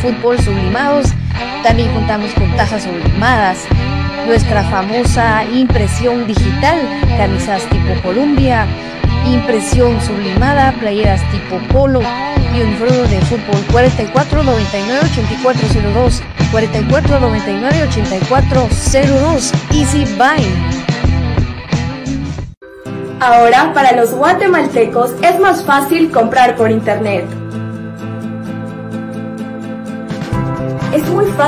fútbol sublimados, también contamos con tazas sublimadas, nuestra famosa impresión digital, camisas tipo Columbia, impresión sublimada, playeras tipo polo y uniformes de fútbol 4499 8402 4499 8402 Easy Buy. Ahora, para los guatemaltecos es más fácil comprar por Internet.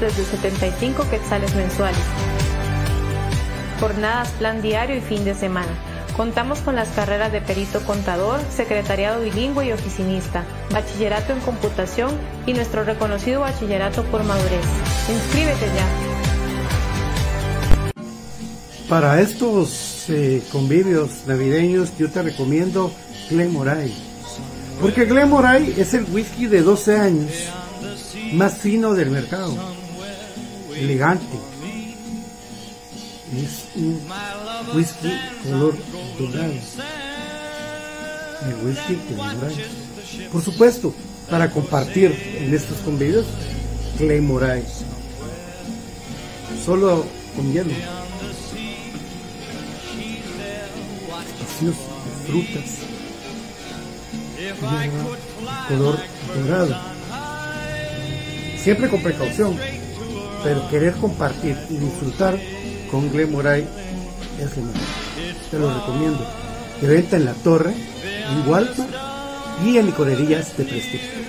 Desde 75 quetzales mensuales. Jornadas, plan diario y fin de semana. Contamos con las carreras de perito contador, secretariado bilingüe y oficinista, bachillerato en computación y nuestro reconocido bachillerato por madurez. Inscríbete ya. Para estos eh, convivios navideños yo te recomiendo Glenmoray porque Glenmoray es el whisky de 12 años más fino del mercado. Elegante. Es un whisky color dorado. El whisky Glenmoray. Por supuesto, para compartir en estos convivios, Glenmoray. Solo con hielo. Espacioso, de frutas color dorado. Siempre con precaución, pero querer compartir y disfrutar con Glenmoray es lo mejor. Te lo recomiendo. De venta en la torre, en Walmart y en licorerías de prestigio.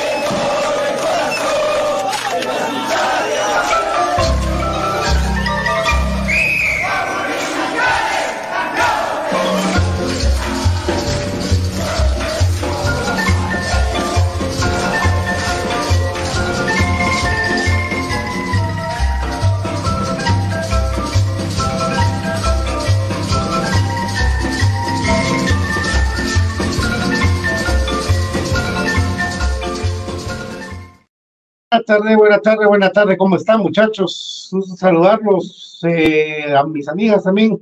Buenas tardes, buenas tardes, buenas tardes. ¿Cómo están, muchachos? Saludarlos, eh, a mis amigas también,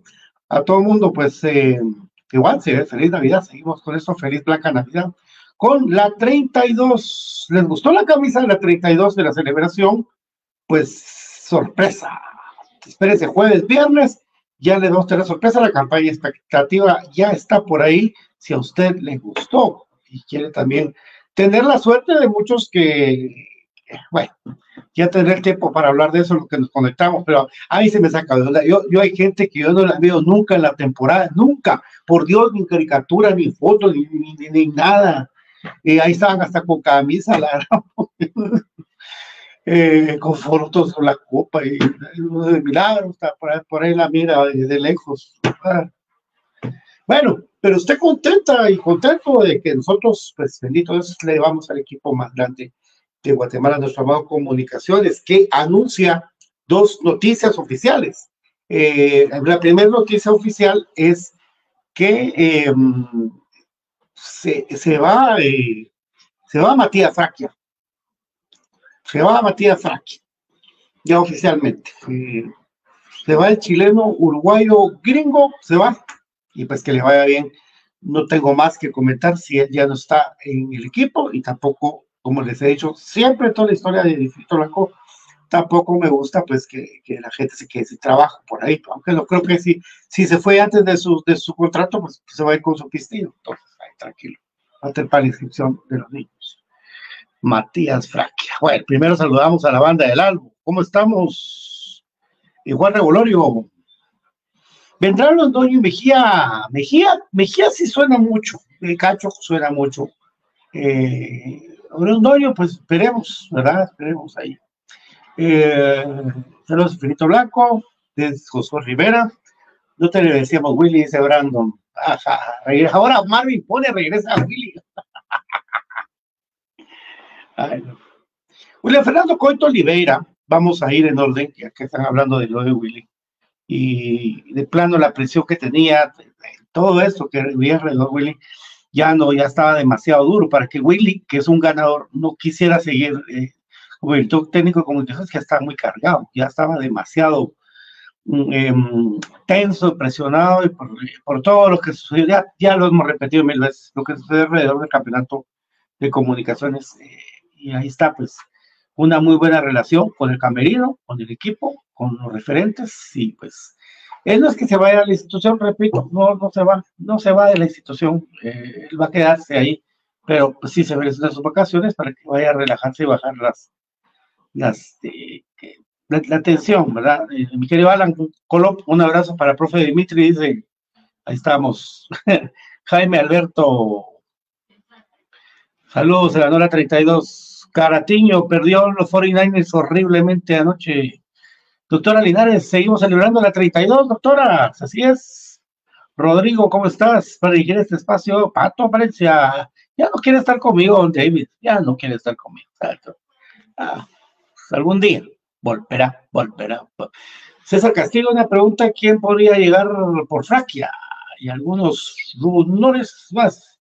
a todo el mundo, pues eh, igual, sí, feliz Navidad. Seguimos con esto, feliz Blanca Navidad. Con la 32, ¿les gustó la camisa de la 32 de la celebración? Pues sorpresa. Espérense, jueves, viernes, ya le vamos a tener sorpresa. La campaña expectativa ya está por ahí. Si a usted le gustó y quiere también tener la suerte de muchos que bueno, ya tener tiempo para hablar de eso, lo que nos conectamos, pero a mí se me saca de onda. Yo, yo hay gente que yo no la veo nunca en la temporada, nunca, por Dios, ni caricatura, ni fotos, ni, ni, nada. y ahí estaban hasta con camisa, eh, con fotos con la copa y de milagro, está por ahí, la mira de, lejos. Bueno, pero usted contenta y contento de que nosotros, pues bendito le llevamos al equipo más grande de Guatemala, nuestro amado Comunicaciones, que anuncia dos noticias oficiales. Eh, la primera noticia oficial es que em, se, se, va, eh, se va Matías Fraquia. Se va Matías Fraquia, ya oficialmente. Eh, se va el chileno, uruguayo, gringo, se va. Y pues que le vaya bien. No tengo más que comentar si él ya no está en el equipo y tampoco como les he dicho, siempre toda la historia de Distrito tampoco me gusta pues que, que, la gente se quede sin trabajo por ahí, aunque no creo que si, si se fue antes de su, de su contrato, pues se va a ir con su pistillo, entonces ahí tranquilo, va para la inscripción de los niños. Matías Fraquia. Bueno, primero saludamos a la banda del álbum. ¿Cómo estamos? Igual Revolorio. Vendrán los Doño y Mejía. Mejía, Mejía sí suena mucho. El cacho suena mucho. Eh, Londoño, pues esperemos, ¿verdad? Esperemos ahí. Eh, saludos Infinito Blanco, de Josué Rivera. No te le decíamos Willy, dice Brandon. Ajá, ahora Marvin pone, regresa a Willy. William Fernando Coito Oliveira, vamos a ir en orden, ya que están hablando de lo de Willy. Y de plano la presión que tenía, todo eso que había alrededor Willy, ya no, ya estaba demasiado duro para que Willy, que es un ganador, no quisiera seguir eh, como director técnico de comunicaciones, que está muy cargado, ya estaba demasiado em, tenso, presionado y por, todo lo que sucedió, ya, ya, lo hemos repetido mil veces, lo que sucede alrededor del campeonato de comunicaciones. Eh, y ahí está, pues, una muy buena relación con el camerino, con el equipo, con los referentes y pues él no es que se vaya a la institución, repito, no, no se va, no se va de la institución, eh, él va a quedarse ahí, pero pues sí se merece sus vacaciones para que vaya a relajarse y bajar las, las, eh, la, tensión, ¿verdad? Eh, mi querido Alan Colop, un abrazo para el profe Dimitri, dice, ahí estamos, Jaime Alberto, saludos, ganó la 32, Caratiño perdió los 49ers horriblemente anoche Doctora Linares, seguimos celebrando la 32, doctora, así es. Rodrigo, ¿cómo estás? Para dirigir este espacio, Pato Valencia, ya no quiere estar conmigo, David, ya no quiere estar conmigo. Ah, pues algún día volverá, volverá. César Castillo, una pregunta, ¿quién podría llegar por Fraquia? Y algunos rumores más.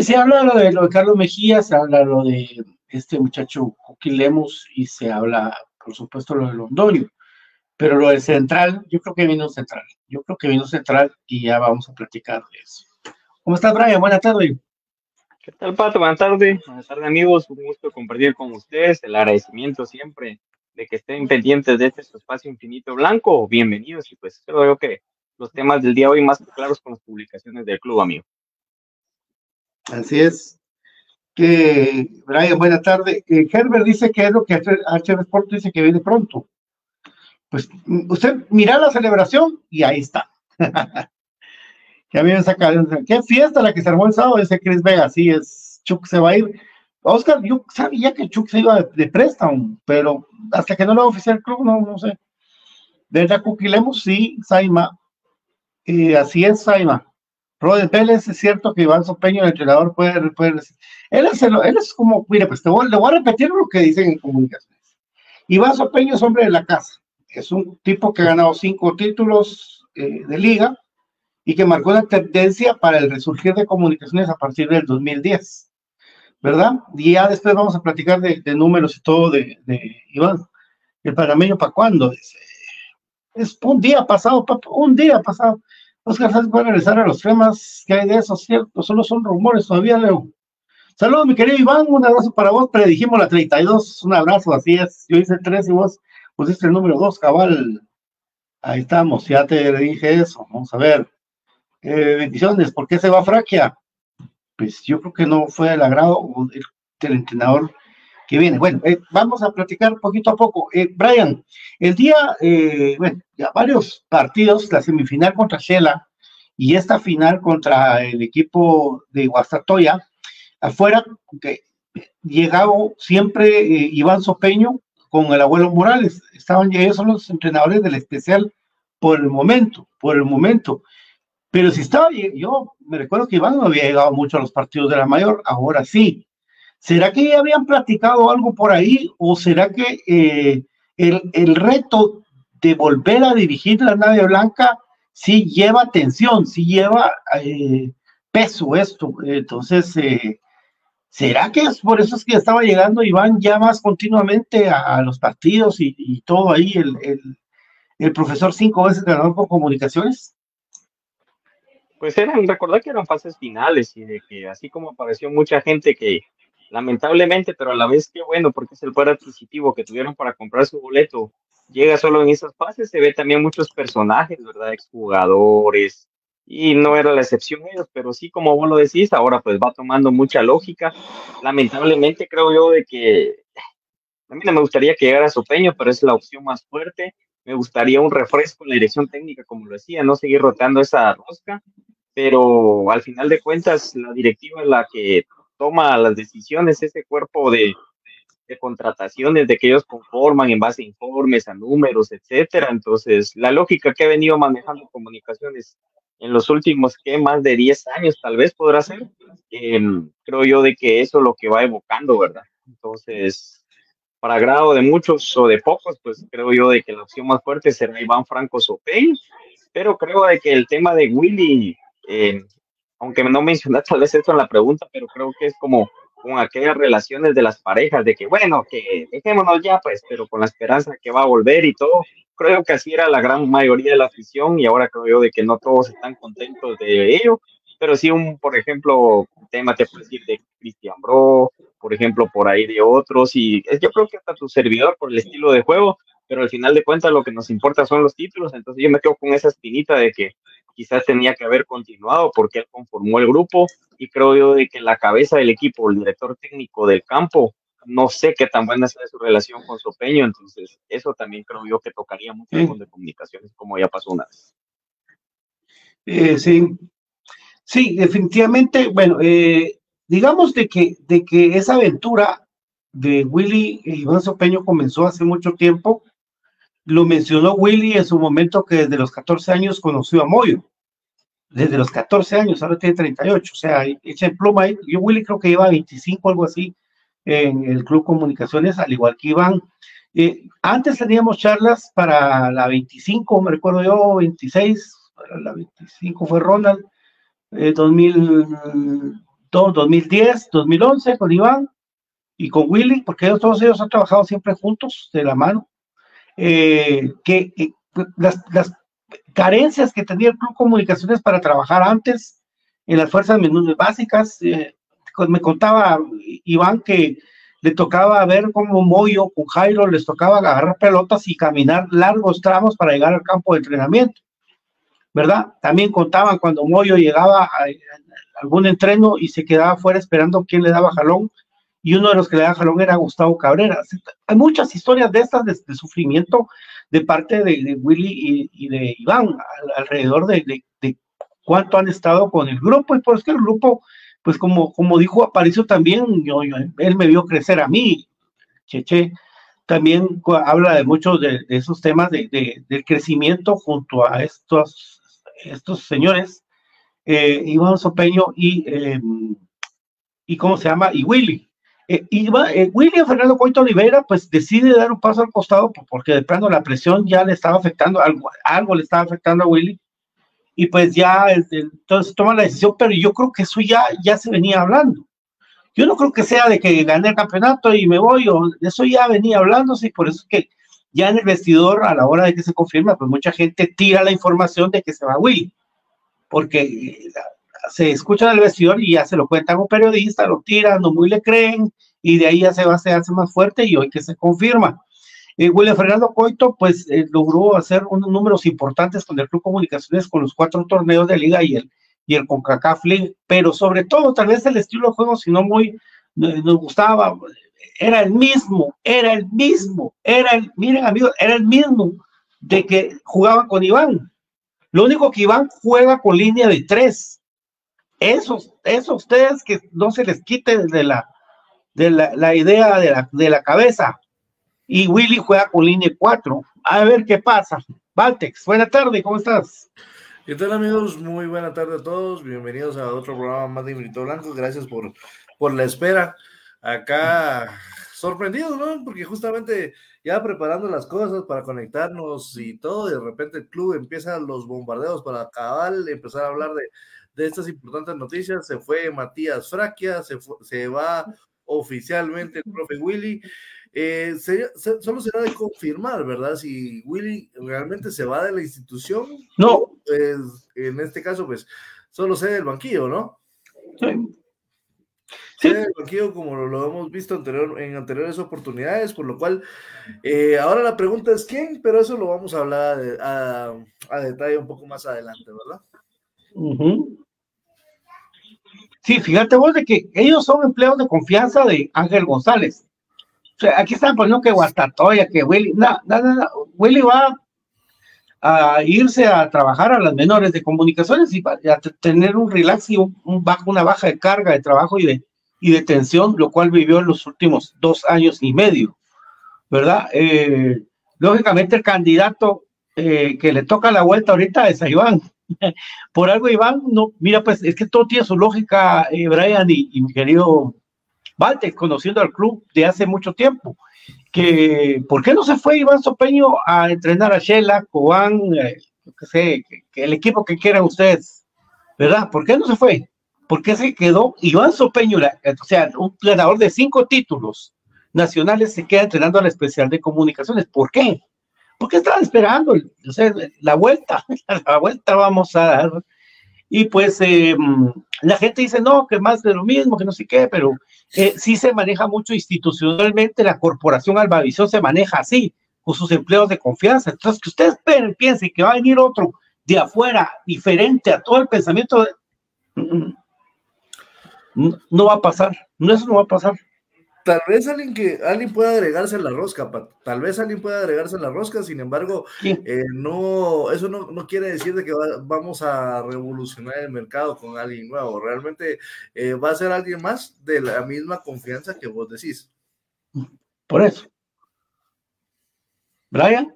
Se habla lo de, lo de Carlos Mejía, se habla lo de este muchacho Lemus y se habla, por supuesto, lo de Londoño. Pero lo del central, yo creo que vino central. Yo creo que vino central y ya vamos a platicar de eso. ¿Cómo estás, Brian? Buenas tardes. ¿Qué tal, Pato? Buenas tardes. Buenas tardes, amigos. Un gusto compartir con ustedes. El agradecimiento siempre de que estén pendientes de este espacio infinito blanco. Bienvenidos y pues espero que los temas del día de hoy más claros con las publicaciones del club, amigo. Así es. Que, Brian, buenas tardes. Eh, Herbert dice que es lo que HR Sport dice que viene pronto pues usted mira la celebración y ahí está. que a mí me saca, qué fiesta la que se armó el sábado, ese Chris Vega, sí, es, Chuck se va a ir. Oscar, yo sabía que Chuck se iba de, préstamo, pero hasta que no lo oficial el club, no, no sé. De Cuquilemos, sí, Saima. Y así es, Saima. Roden Pérez, es cierto que Iván Sopeño, el entrenador, puede, puede él, es, él es como, mire, pues te voy, le voy a repetir lo que dicen en comunicaciones. Iván Sopeño es hombre de la casa es un tipo que ha ganado cinco títulos eh, de liga y que marcó una tendencia para el resurgir de comunicaciones a partir del 2010. ¿verdad? Y ya después vamos a platicar de, números y todo de, Iván. El panameño, ¿para cuándo? Es, un día pasado, un día pasado. Oscar Sánchez puede regresar a los temas que hay de eso, ¿cierto? Solo son rumores todavía, Leo. Saludos, mi querido Iván, un abrazo para vos. Predijimos la 32, un abrazo, así es. Yo hice 3 y vos pusiste el número 2, cabal. Ahí estamos, ya te dije eso. Vamos a ver. Eh, bendiciones, ¿por qué se va Fraquia? Pues yo creo que no fue el agrado del, entrenador que viene. Bueno, eh, vamos a platicar poquito a poco. Eh, Brian, el día, bueno, ya varios partidos, la semifinal contra Shela y esta final contra el equipo de Guastatoya, afuera, que llegaba siempre Iván Sopeño con el abuelo Morales. Estaban, ellos son los entrenadores del especial por el momento, por el momento. Pero si estaba, yo me recuerdo que Iván no había llegado mucho a los partidos de la mayor, ahora sí. ¿Será que ya habían platicado algo por ahí o será que eh, el, reto de volver a dirigir la nave blanca sí lleva tensión, sí lleva eh, peso esto? Entonces, eh, ¿será que es por eso es que estaba llegando Iván ya más continuamente a, los partidos y, todo ahí, el, el profesor cinco veces ganador por comunicaciones? pues eran, recordar que eran fases finales y de que así como apareció mucha gente que lamentablemente, pero a la vez que bueno, porque es el poder adquisitivo que tuvieron para comprar su boleto, llega solo en esas fases, se ve también muchos personajes, ¿verdad? Exjugadores, y no era la excepción ellos, pero sí, como vos lo decís, ahora pues va tomando mucha lógica. Lamentablemente creo yo de que a mí no me gustaría que llegara Sopeño, pero es la opción más fuerte. Me gustaría un refresco en la dirección técnica, como lo decía, no seguir rotando esa rosca pero al final de cuentas la directiva es la que toma las decisiones, ese cuerpo de, contrataciones de que ellos conforman en base a informes, a números, etcétera. Entonces, la lógica que ha venido manejando comunicaciones en los últimos, ¿qué? Más de 10 años tal vez podrá ser. Em, creo yo de que eso es lo que va evocando, ¿verdad? Entonces, para grado de muchos o de pocos, pues creo yo de que la opción más fuerte será Iván Franco Sopey, pero creo de que el tema de Willy eh, aunque no mencioné tal vez esto en la pregunta, pero creo que es como con aquellas relaciones de las parejas, de que bueno, que dejémonos ya, pues, pero con la esperanza que va a volver y todo. Creo que así era la gran mayoría de la afición y ahora creo yo de que no todos están contentos de ello, pero sí un, por ejemplo, tema te puedo decir de Cristian Bro, por ejemplo, por ahí de otros y yo creo que hasta tu servidor por el estilo de juego, pero al final de cuentas lo que nos importa son los títulos, entonces yo me quedo con esa espinita de que quizás tenía que haber continuado porque él conformó el grupo y creo yo de que la cabeza del equipo, el director técnico del campo, no sé qué tan buena sea su relación con Sopeño, entonces eso también creo yo que tocaría mucho de comunicaciones, como ya pasó una vez. Eh, sí, sí, definitivamente, bueno, eh, digamos de que, de que esa aventura de Willy y Iván Sopeño comenzó hace mucho tiempo, lo mencionó Willy en su momento que desde los 14 años conoció a Moyo. Desde los 14 años, ahora tiene 38. O sea, echa en pluma ahí. Yo, Willy, creo que lleva 25, algo así, en el Club Comunicaciones, al igual que Iván. Eh, antes teníamos charlas para la 25, me recuerdo yo, 26, la 25 fue Ronald, 2002, 2010, 2011 con Iván y con Willy, porque ellos, todos ellos han trabajado siempre juntos, de la mano. Eh, que eh, las, carencias que tenía el Club Comunicaciones para trabajar antes en las fuerzas básicas. Eh, me contaba Iván que le tocaba ver cómo Moyo con Jairo les tocaba agarrar pelotas y caminar largos tramos para llegar al campo de entrenamiento. ¿Verdad? También contaban cuando Moyo llegaba a, algún entreno y se quedaba fuera esperando quién le daba jalón y uno de los que le da jalón era Gustavo Cabrera. Hay muchas historias de estas de, sufrimiento de parte de, Willy y, de Iván alrededor de, cuánto han estado con el grupo y pues que el grupo, pues como, como dijo Aparicio también, yo, él me vio crecer a mí, Cheche, también habla de muchos de, esos temas de, del crecimiento junto a estos, estos señores, eh, Iván Sopeño y, eh, y ¿cómo se llama? Y Willy. Eh, y eh, William Fernando Coito Olivera, pues decide dar un paso al costado porque de plano la presión ya le estaba afectando, algo, algo le estaba afectando a Willy. Y pues ya, entonces toma la decisión, pero yo creo que eso ya, ya se venía hablando. Yo no creo que sea de que gané el campeonato y me voy, o eso ya venía hablándose, y por eso es que ya en el vestidor, a la hora de que se confirma, pues mucha gente tira la información de que se va Willy, porque eh, se escucha en el vestidor y ya se lo cuentan un periodista, lo tiran, no muy le creen, y de ahí ya se va, se hace más fuerte, y hoy que se confirma. Eh, William Fernando Coito, pues eh, logró hacer unos números importantes con el Club Comunicaciones, con los cuatro torneos de liga y el, y el CONCACAF League, pero sobre todo, tal vez el estilo de juego, si no muy, nos gustaba, era el mismo, era el mismo, era el, miren amigos, era el mismo de que jugaban con Iván. Lo único que Iván juega con línea de tres. Eso, eso ustedes que no se les quite de la, de la, la idea de la, de la cabeza y Willy juega con línea 4. A ver qué pasa. Valtex, buena tarde, ¿cómo estás? ¿Qué tal amigos? Muy buena tarde a todos. Bienvenidos a otro programa más de Infinito Blanco. Gracias por, por la espera. Acá sorprendido, ¿no? Porque justamente ya preparando las cosas para conectarnos y todo, de repente el club empieza los bombardeos para acabar, empezar a hablar de, de estas importantes noticias. Se fue Matías Fraquia, se, se va oficialmente el profe Willy. Eh, solo será de confirmar, ¿verdad? Si Willy realmente se va de la institución. No. Pues, en este caso, pues, solo sé del banquillo, ¿no? Sí. del banquillo como lo, hemos visto anterior, en anteriores oportunidades, por lo cual eh, ahora la pregunta es quién, pero eso lo vamos a hablar a, a, detalle un poco más adelante, ¿verdad? Sí, fíjate vos de que ellos son empleados de confianza de Ángel González aquí están poniendo que Guastatoya, que Willy, no, no, no, Willy va a irse a trabajar a las menores de comunicaciones y a tener un relax y una baja de carga de trabajo y de, y de tensión, lo cual vivió en los últimos dos años y medio, ¿verdad? Eh, lógicamente el candidato eh, que le toca la vuelta ahorita es a Iván. Por algo Iván, no, mira, pues es que todo tiene su lógica, eh, Brian y mi querido Valtex, conociendo al club de hace mucho tiempo, que ¿por qué no se fue Iván Sopeño a entrenar a Shela, Cobán, eh, que sé, que, el equipo que quieran ustedes, ¿verdad? ¿Por qué no se fue? ¿Por qué se quedó Iván Sopeño, o sea, un ganador de cinco títulos nacionales, se queda entrenando a la especial de comunicaciones? ¿Por qué? Porque estaban esperando o sea, la vuelta, la vuelta vamos a dar. Y pues eh, la gente dice, no, que más de lo mismo, que no sé qué, pero eh, sí se maneja mucho institucionalmente, la corporación Albavisión se maneja así, con sus empleos de confianza. Entonces, que ustedes piensen que va a venir otro de afuera, diferente a todo el pensamiento, mm, mm, no va a pasar, no, eso no va a pasar tal vez alguien que alguien pueda agregarse a la rosca, tal vez alguien pueda agregarse a la rosca, sin embargo, eh, no, eso no, quiere decir de que vamos a revolucionar el mercado con alguien nuevo, realmente eh, va a ser alguien más de la misma confianza que vos decís. Por eso. Brian.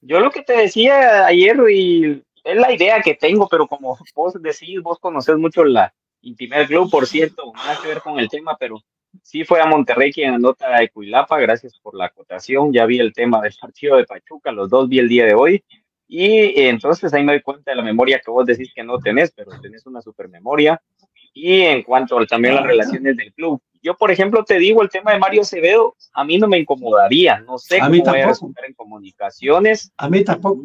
Yo lo que te decía ayer y es la idea que tengo, pero como vos decís, vos conoces mucho la, Intimer Club, por cierto, nada que ver con el tema, pero sí fue a Monterrey quien anota de Cuilapa, gracias por la acotación, ya vi el tema del partido de Pachuca, los dos vi el día de hoy, y entonces ahí me doy cuenta de la memoria que vos decís que no tenés, pero tenés una super memoria, y en cuanto a también las relaciones del club, yo por ejemplo te digo el tema de Mario Acevedo, a mí no me incomodaría, no sé a cómo voy a resultar en comunicaciones. A mí tampoco.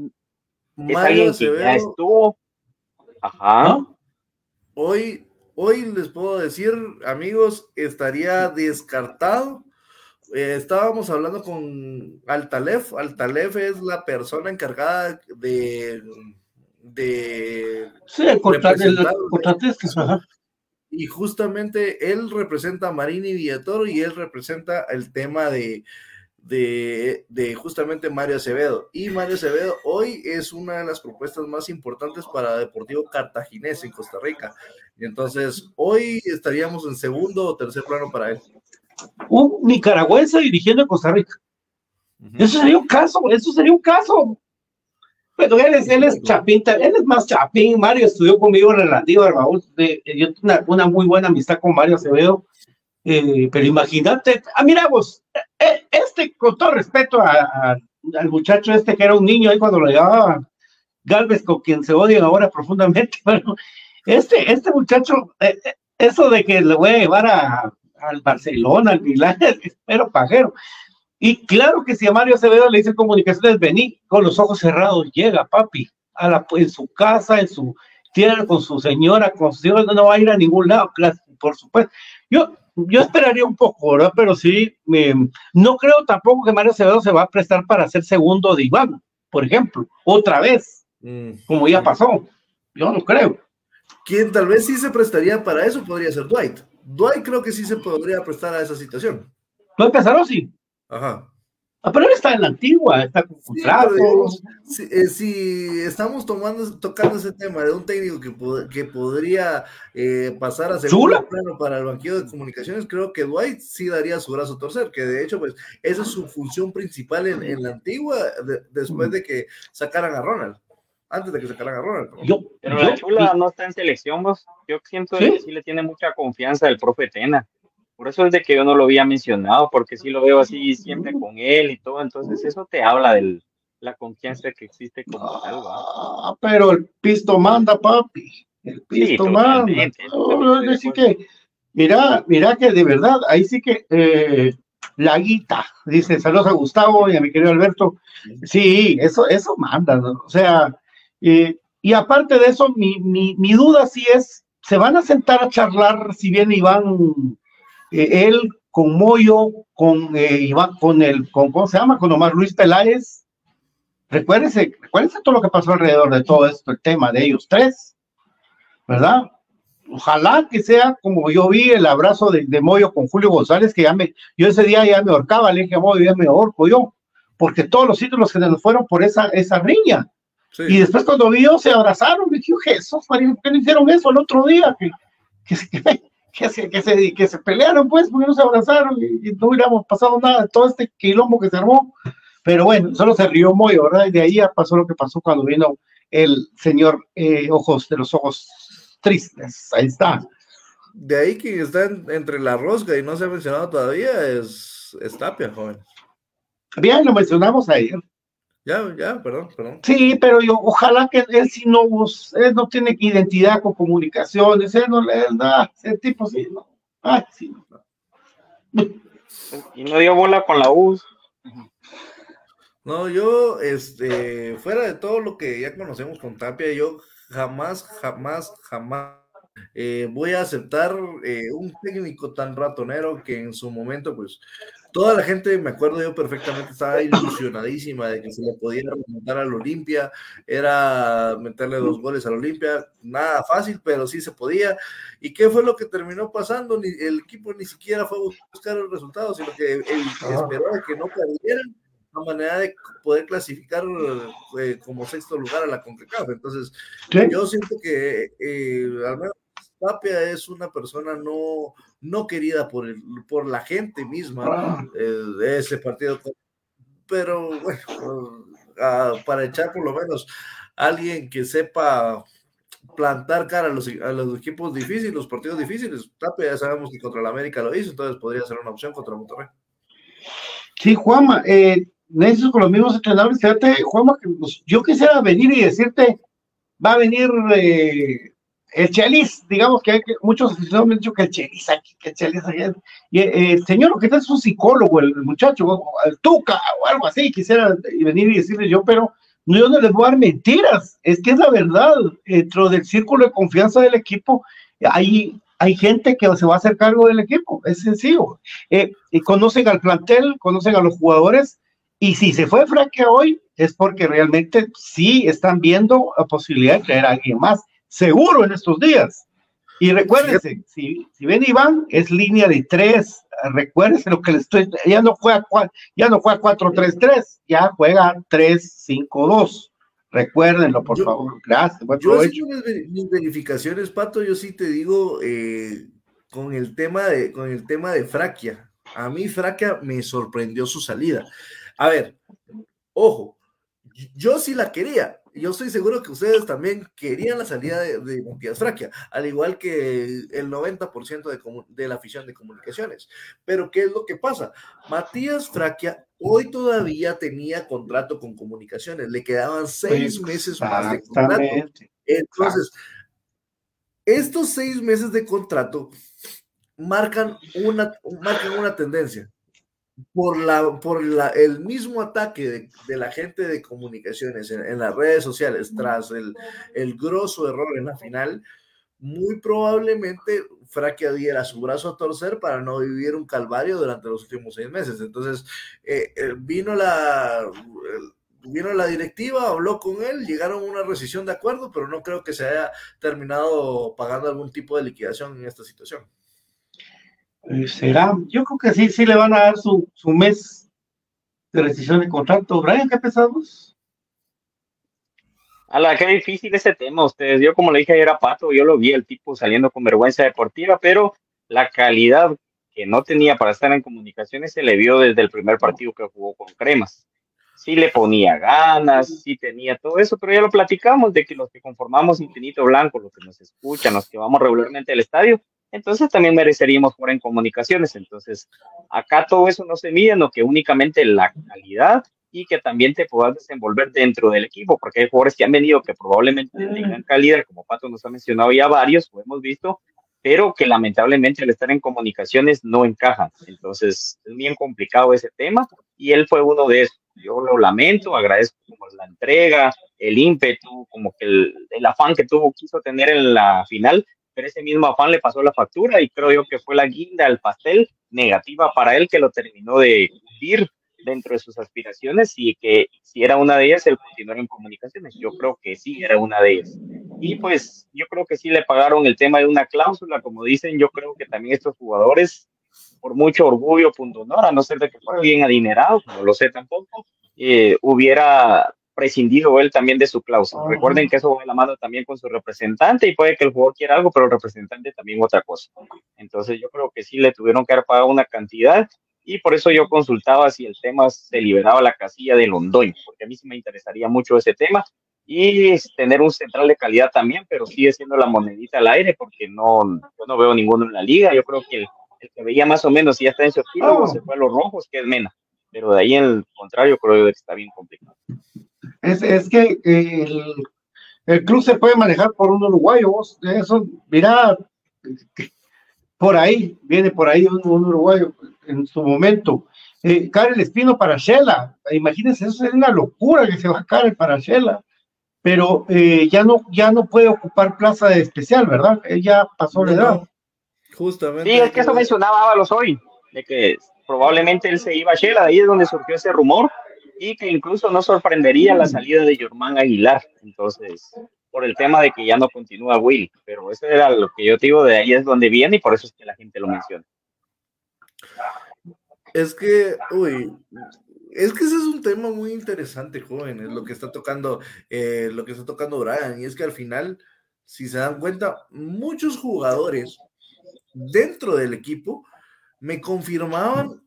Es alguien que ya estuvo. Ajá. Hoy Hoy les puedo decir, amigos, estaría descartado. Eh, estábamos hablando con Altalef. Altalef es la persona encargada de. de sí, el Y justamente él representa a Marini Villatoro y él representa el tema de, de, de, justamente Mario Acevedo. Y Mario Acevedo hoy es una de las propuestas más importantes para Deportivo Cartaginés en Costa Rica. Y entonces hoy estaríamos en segundo o tercer plano para él. Un nicaragüense dirigiendo en Costa Rica. Eso sería un caso, eso sería un caso. Pero él es, él es Chapín, él es más Chapín. Mario estudió conmigo en el antiguo de, yo tengo una, una, muy buena amistad con Mario Acevedo. Eh, pero imagínate, ah, mira vos, eh, este, con todo respeto al muchacho este que era un niño ahí cuando lo llevaba Galvez, con quien se odian ahora profundamente, pero este, este muchacho, eh, eso de que le voy a llevar a, al Barcelona, al Milán, espero pajero. Y claro que si a Mario Acevedo le dice comunicaciones, vení con los ojos cerrados, llega papi, a la, en su casa, en su tierra, con su señora, con sus hijos, no va a ir a ningún lado, por supuesto. Yo, yo esperaría un poco, ¿verdad? Pero sí, no creo tampoco que Mario Acevedo se va a prestar para ser segundo de Iván, por ejemplo, otra vez, mm. como ya pasó. Yo no creo. Quien tal vez sí se prestaría para eso podría ser Dwight. Dwight creo que sí se podría prestar a esa situación. Dwight sí. Ajá. Ah, pero él está en la antigua, está con contrato. Eh, si, estamos tomando, tocando ese tema de un técnico que, que podría eh, pasar a segundo plano para el banquillo de comunicaciones, creo que Dwight sí daría su brazo a torcer, que de hecho, pues, esa es su función principal en, la antigua, después de que sacaran a Ronald. Antes de que sacaran a Ronald. pero la chula no está en selección, vos. Yo siento que sí le tiene mucha confianza el profe Tena. Por eso es de que yo no lo había mencionado, porque sí lo veo así siempre con él y todo, entonces eso te habla de la confianza que existe con tal. Ah, pero el pisto manda, papi. El pisto manda. que, mira, mira que de verdad, ahí sí que eh, la guita, dice, saludos a Gustavo y a mi querido Alberto. Sí, eso, eso manda, o sea, y aparte de eso, mi, mi, mi duda sí es, ¿se van a sentar a charlar si bien Iván eh, él con Moyo, con eh, con el, con, ¿cómo se llama? Con Omar Luis Peláez. Recuérdense, recuérdense todo lo que pasó alrededor de todo esto, el tema de ellos tres, ¿verdad? Ojalá que sea como yo vi el abrazo de, de Moyo con Julio González, que ya me, yo ese día ya me ahorcaba, le dije a Moyo, ya me ahorco yo, porque todos los títulos que nos fueron por esa, esa riña. Y después cuando vi se abrazaron, me dije, Jesús, María, ¿por qué no hicieron eso el otro día? Que, que, que se, que se, que se pelearon, pues, porque no se abrazaron y, no hubiéramos pasado nada, todo este quilombo que se armó. Pero bueno, solo se rió muy, ¿verdad? Y de ahí ya pasó lo que pasó cuando vino el señor eh, Ojos de los Ojos Tristes. Ahí está. De ahí que está entre la rosca y no se ha mencionado todavía es, es Tapia, joven. Bien, lo mencionamos ayer. Ya, ya, perdón, perdón. Sí, pero yo, ojalá que él sí no, él no tiene identidad con comunicaciones, él no le da, ese tipo sí, no. Ay, sí, Y no dio bola con la U. No, yo, este, fuera de todo lo que ya conocemos con Tapia, yo jamás, jamás, jamás eh, voy a aceptar eh, un técnico tan ratonero que en su momento, pues, toda la gente, me acuerdo yo perfectamente, estaba ilusionadísima de que se le podía remontar al Olimpia, era meterle dos goles al Olimpia, nada fácil, pero sí se podía. ¿Y qué fue lo que terminó pasando? Ni, el equipo ni siquiera fue a buscar el resultado, sino que esperó que no perdieran a manera de poder clasificar eh, como sexto lugar a la CONCACAF. Entonces, yo siento que eh, al menos Tapia es una persona no, no querida por, el, por la gente misma ah. de ese partido. Pero bueno, para echar por lo menos alguien que sepa plantar cara a los, a los, equipos difíciles, los partidos difíciles. Tapia ya sabemos que contra el América lo hizo, entonces podría ser una opción contra Monterrey. Sí, Juanma, eh, necesito con los mismos entrenadores. Fíjate, Juanma, que yo quisiera venir y decirte, va a venir eh, el Chelis, digamos que, hay que muchos aficionados me han dicho que el Chelis aquí, que el Chelis allá. Y eh, el señor, lo que está es un psicólogo, el, muchacho, el Tuca o algo así, quisiera venir y decirle yo, pero yo no les voy a dar mentiras, es que es la verdad, dentro del círculo de confianza del equipo, hay, hay gente que se va a hacer cargo del equipo, es sencillo. Eh, y conocen al plantel, conocen a los jugadores, y si se fue Fraque hoy, es porque realmente sí están viendo la posibilidad de traer a alguien más seguro en estos días. Y recuérdense, si, si ven Iván, es línea de tres. Recuérdense lo que le estoy. Ya no juega, ya no juega 4-3-3, ya juega 3-5-2. Recuérdenlo, por favor. Gracias. yo mis, verificaciones, Pato, yo sí te digo, eh, con el tema de, con el tema de Fraquia. A mí Fraquia me sorprendió su salida. A ver, ojo, yo sí la quería, yo estoy seguro que ustedes también querían la salida de, Matías Fraquia, al igual que el 90% de, de, la afición de comunicaciones. Pero, ¿qué es lo que pasa? Matías Fraquia hoy todavía tenía contrato con comunicaciones, le quedaban seis meses más de contrato. Entonces, estos seis meses de contrato marcan una, marcan una tendencia. Por, la, por la, el mismo ataque de, la gente de comunicaciones en, las redes sociales tras el, el grosso error en la final, muy probablemente Fraque diera su brazo a torcer para no vivir un calvario durante los últimos seis meses. Entonces, eh, eh, vino la vino la directiva, habló con él, llegaron a una rescisión de acuerdo, pero no creo que se haya terminado pagando algún tipo de liquidación en esta situación. Será, yo creo que sí, sí le van a dar su, su mes de rescisión de contrato. Brian, ¿qué pensamos? A la que difícil ese tema, ustedes. Yo, como le dije ayer a Pato, yo lo vi el tipo saliendo con vergüenza deportiva, pero la calidad que no tenía para estar en comunicaciones se le vio desde el primer partido que jugó con Cremas. Sí le ponía ganas, sí tenía todo eso, pero ya lo platicamos de que los que conformamos Infinito Blanco, los que nos escuchan, los que vamos regularmente al estadio, entonces también mereceríamos jugar en comunicaciones. Entonces, acá todo eso no se mide, no que únicamente la calidad y que también te puedas desenvolver dentro del equipo, porque hay jugadores que han venido que probablemente tengan calidad, como Pato nos ha mencionado ya varios, lo hemos visto, pero que lamentablemente al estar en comunicaciones no encajan. Entonces, es bien complicado ese tema y él fue uno de esos. Yo lo lamento, agradezco como la entrega, el ímpetu, como que el, el afán que tuvo, quiso tener en la final, pero ese mismo afán le pasó la factura y creo yo que fue la guinda al pastel negativa para él que lo terminó de cumplir dentro de sus aspiraciones y que si era una de ellas el continuar en comunicaciones. Yo creo que sí era una de ellas. Y pues yo creo que sí le pagaron el tema de una cláusula, como dicen, yo creo que también estos jugadores, por mucho orgullo, punto honor, a no ser de que fuera bien adinerado, no lo sé tampoco, eh, hubiera prescindido él también de su cláusula. Recuerden que eso va de la mano también con su representante y puede que el jugador quiera algo, pero el representante también otra cosa. Entonces yo creo que sí le tuvieron que haber pagado una cantidad y por eso yo consultaba si el tema se liberaba la casilla de Londoño, porque a mí sí me interesaría mucho ese tema y tener un central de calidad también, pero sigue siendo la monedita al aire porque no, yo no veo ninguno en la liga. Yo creo que el, que veía más o menos si ya está en su estilo, oh. se fue a los rojos, que es Mena. Pero de ahí en el contrario, creo que está bien complicado. Es, es que el, el, club se puede manejar por un uruguayo. Eso, mira, por ahí, viene por ahí un, un uruguayo en su momento. Eh, Karel Espino para Shela, imagínense, eso es una locura que se va a Karel para Shela, pero eh, ya, no, ya no puede ocupar plaza de especial, ¿verdad? Ella pasó la edad. Justamente. Sí, es que eso mencionaba Ábalos hoy, de que probablemente él se iba a Shela, ahí es donde surgió ese rumor, y que incluso no sorprendería la salida de Germán Aguilar. Entonces, por el tema de que ya no continúa Will, pero eso era lo que yo digo, de ahí es donde viene y por eso es que la gente lo menciona. Es que, uy, es que ese es un tema muy interesante, joven, es lo que está tocando, eh, lo que está tocando Brian, y es que al final, si se dan cuenta, muchos jugadores dentro del equipo me confirmaban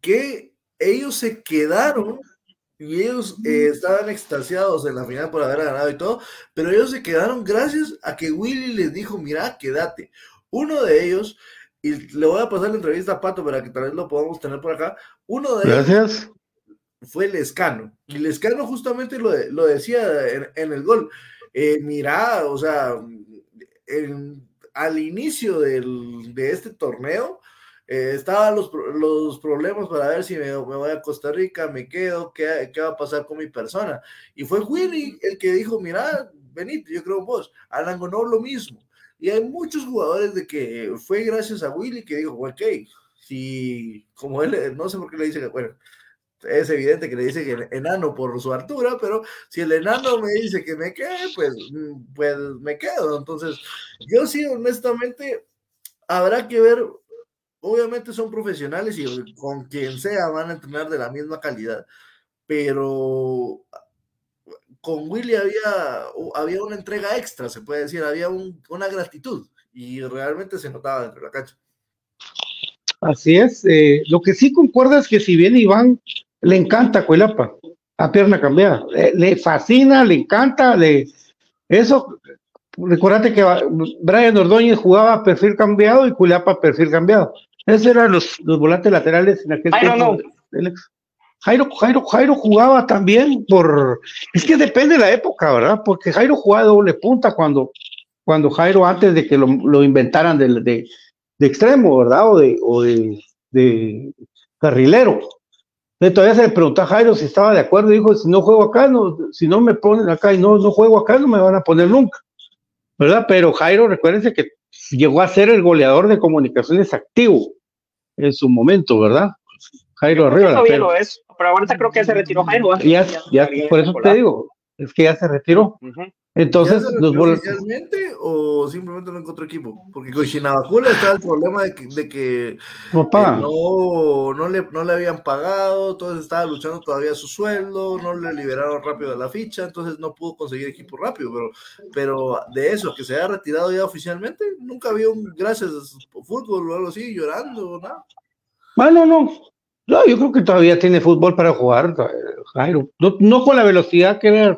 que ellos se quedaron y ellos eh, estaban extasiados en la final por haber ganado y todo, pero ellos se quedaron gracias a que Willy les dijo, mira, quédate. Uno de ellos y le voy a pasar la entrevista a Pato para que tal vez lo podamos tener por acá. Uno de ellos fue Lescano. Y Lescano justamente lo, lo decía en, el gol. Eh, mira, o sea, al inicio del, de este torneo, eh, estaban los, los, problemas para ver si me, voy a Costa Rica, me quedo, qué, qué va a pasar con mi persona. Y fue Willy el que dijo, mira, Benito, yo creo vos, Alan no lo mismo. Y hay muchos jugadores de que fue gracias a Willy que dijo, ok, si como él, no sé por qué le dice que, bueno, es evidente que le dice que enano por su altura, pero si el enano me dice que me quede, pues, mm, pues me quedo. Entonces, yo sí, honestamente, habrá que ver, obviamente son profesionales y con quien sea van a entrenar de la misma calidad, pero con Willy había, había una entrega extra, se puede decir, había una gratitud y realmente se notaba dentro de la cancha. Así es, eh, lo que sí concuerda es que si bien Iván le encanta Cuelapa, a pierna cambiada, eh, le fascina, le encanta, le eso, recuérdate que Brian Ordóñez jugaba perfil cambiado y Cuelapa perfil cambiado. Esos eran los, los volantes laterales en aquel tiempo. Jairo, Jairo, Jairo jugaba también por. Es que depende de la época, ¿verdad? Porque Jairo jugaba doble punta cuando cuando Jairo, antes de que lo, inventaran de, de, de, extremo, ¿verdad? O de, o de, de carrilero. Entonces, todavía se le preguntó a Jairo si estaba de acuerdo dijo, si no juego acá, no, si no me ponen acá y no, no juego acá, no me van a poner nunca. ¿Verdad? Pero Jairo, recuérdense que llegó a ser el goleador de comunicaciones activo en su momento, ¿verdad? Jairo arriba. Pero, lo es, pero ahorita creo que ya se retiró Jairo. ¿eh? Ya, ya, por eso te digo, es que ya se retiró. Entonces, los oficialmente o simplemente no encontró equipo? Porque con Shinabajula estaba el problema de que, de que eh, no, no, le, no le habían pagado, entonces estaba luchando todavía su sueldo, no le liberaron rápido la ficha, entonces no pudo conseguir equipo rápido. Pero, pero de eso, que se haya retirado ya oficialmente, nunca había un gracias fútbol o algo así, llorando o nada. Bueno, no, no, yo creo que todavía tiene fútbol para jugar, Jairo. No, no con la velocidad que era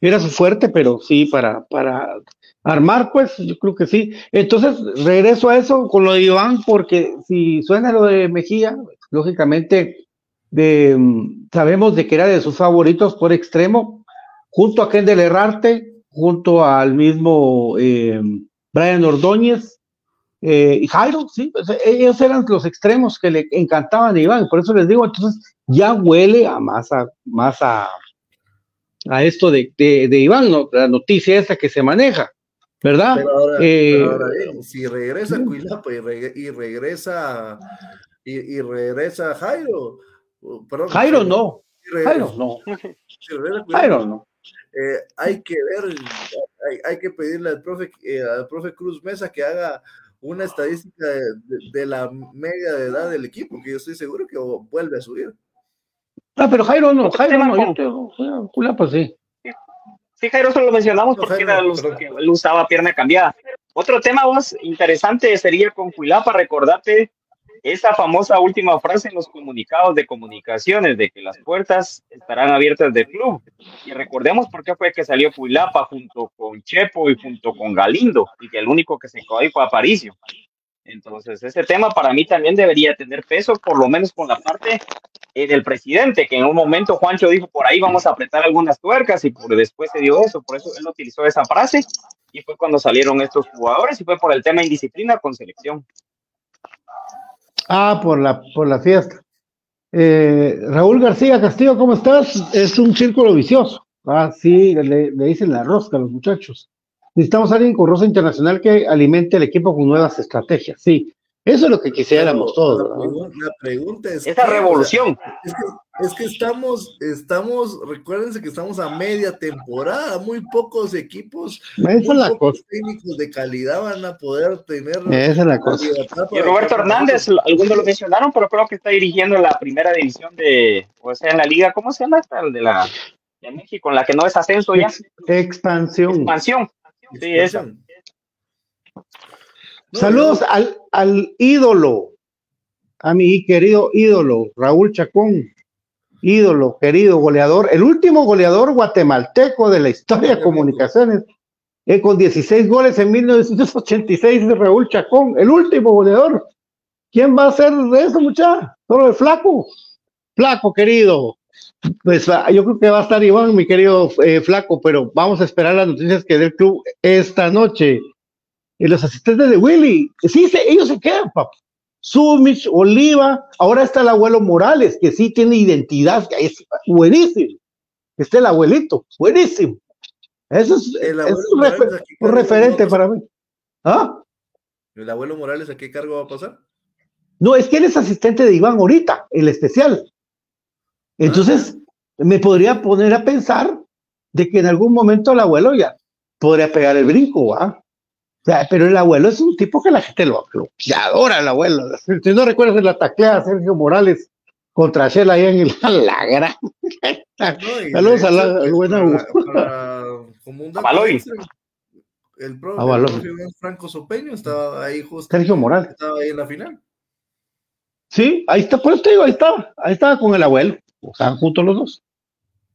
era su fuerte, pero sí, para, para armar, pues yo creo que sí. Entonces, regreso a eso con lo de Iván, porque si suena lo de Mejía, lógicamente de, mm, sabemos de que era de sus favoritos por extremo, junto a Kendall Herrarte, junto al mismo eh, Brian Ordóñez eh, y Jairo, sí, pues, ellos eran los extremos que le encantaban a Iván, por eso les digo, entonces ya huele a más a, más a, esto de, de, Iván, ¿no? la noticia esa que se maneja, ¿verdad? Pero ahora, eh, eh, si regresa Cuilapa y, y regresa y, regresa Jairo, perdón, Jairo no, Jairo no, Jairo no. Eh, hay que ver, hay, hay, que pedirle al profe, al profe Cruz Mesa que haga una estadística de, de, la mega de edad del equipo, que yo estoy seguro que vuelve a subir. Ah, pero Jairo no, Jairo no, yo te, pues sí. Sí, Jairo solo lo mencionamos porque era que él usaba pierna cambiada. Otro tema vos interesante sería con Cuilapa, recordate esa famosa última frase en los comunicados de comunicaciones de que las puertas estarán abiertas del club. Y recordemos por qué fue que salió Cuilapa junto con Chepo y junto con Galindo, y que el único que se quedó ahí fue Aparicio. Entonces, ese tema para mí también debería tener peso, por lo menos con la parte eh, del presidente, que en un momento Juancho dijo por ahí vamos a apretar algunas tuercas y por después se dio eso, por eso él utilizó esa frase y fue cuando salieron estos jugadores y fue por el tema indisciplina con selección. Ah, por la, por la fiesta. Eh, Raúl García Castillo, ¿cómo estás? Es un círculo vicioso. Ah, sí, le, le dicen la rosca a los muchachos. Necesitamos a alguien con rosa internacional que alimente el equipo con nuevas estrategias. Sí, eso es lo que quisiéramos todos. La, pregunta es: esa revolución. es, que, estamos, estamos, recuérdense que estamos a media temporada, muy pocos equipos, muy pocos técnicos de calidad van a poder tener. Esa es la cosa. Y Roberto Hernández, algunos lo mencionaron, pero creo que está dirigiendo la primera división de, o sea, en la liga, ¿cómo se llama esta? El de la de México, en la que no es ascenso ya. Expansión. Expansión. Sí. Saludos al, al ídolo, a mi querido ídolo, Raúl Chacón, ídolo, querido goleador, el último goleador guatemalteco de la historia de comunicaciones, eh, con 16 goles en 1986 de Raúl Chacón, el último goleador. ¿Quién va a ser de eso, muchacha? Solo el flaco. Flaco, querido. Pues ah, yo creo que va a estar Iván, mi querido eh, Flaco, pero vamos a esperar las noticias que dé el club esta noche. Y los asistentes de Willy, sí, ellos se quedan, papá. Sumich, Oliva, ahora está el abuelo Morales, que sí tiene identidad, que es buenísimo. Está el abuelito, buenísimo. Eso es, un, referente para mí. ¿Ah? ¿El abuelo Morales a qué cargo va a pasar? No, es que él es asistente de Iván ahorita, el especial. Entonces, me podría poner a pensar de que en algún momento el abuelo ya podría pegar el brinco, ¿va? O sea, pero el abuelo es un tipo que la gente lo, adora, el abuelo. Si no recuerdas la taclea a Sergio Morales contra Shell ahí en el, la gran. Saludos a la buena como un dato el propio Franco Sopeño estaba ahí justo. Sergio Morales. Estaba ahí en la final. Sí, ahí está, por eso te digo, ahí estaba, ahí estaba con el abuelo. Están juntos los dos.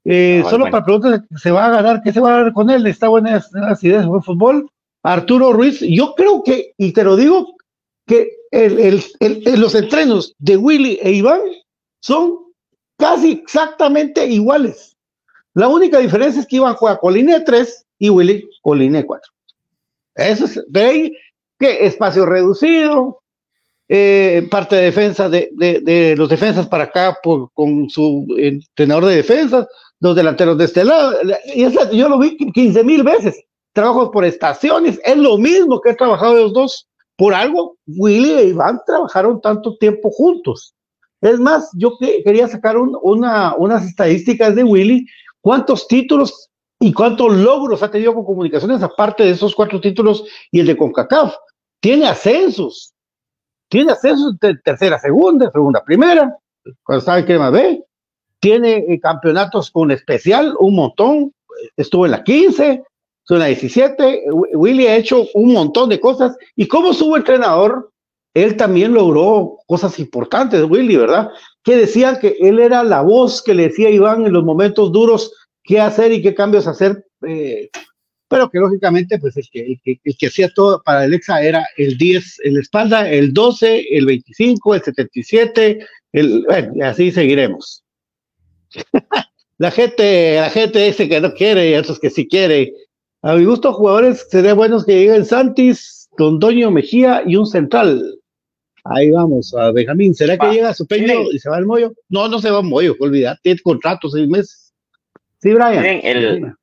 Eh, solo para preguntar, ¿se va a ganar? ¿Qué se va a ganar con él? ¿Está buena las ideas de buen fútbol? Arturo Ruiz, yo creo que, y te lo digo, que el, los entrenos de Willy e Iván son casi exactamente iguales. La única diferencia es que Iván juega con línea 3 y Willy con línea 4. Eso es, ¿veis? Que espacio reducido, eh, parte de defensa de, de, los defensas para acá por, con su entrenador de defensas, los delanteros de este lado. Y yo lo vi 15 mil veces. Trabajos por estaciones, es lo mismo que he trabajado los dos. Por algo, Willy e Iván trabajaron tanto tiempo juntos. Es más, yo quería sacar una, unas estadísticas de Willy, cuántos títulos y cuántos logros ha tenido con comunicaciones, aparte de esos cuatro títulos y el de CONCACAF. Tiene ascensos, tiene ascensos de tercera segunda, segunda primera, cuando saben que más ve. Tiene eh, campeonatos con especial, un montón. Estuvo en la 15, estuvo en la 17. Willy ha hecho un montón de cosas. Y como su entrenador, él también logró cosas importantes, Willy, ¿verdad? Que decían que él era la voz que le decía a Iván en los momentos duros qué hacer y qué cambios hacer. Eh, pero que lógicamente, pues el que, el que, hacía todo para el EXA era el 10 en la espalda, el 12, el 25, el 77, el, bueno, y así seguiremos. la gente, la gente dice que no quiere y otros que sí quiere. A mi gusto, jugadores sería buenos que lleguen Santis, Dondoño Mejía y un central. Ahí vamos, a Benjamín. ¿Será que llega su peño y se va el mollo? No, no se va el mollo, olvidar. Tiene contrato seis meses. Sí, Brian. el...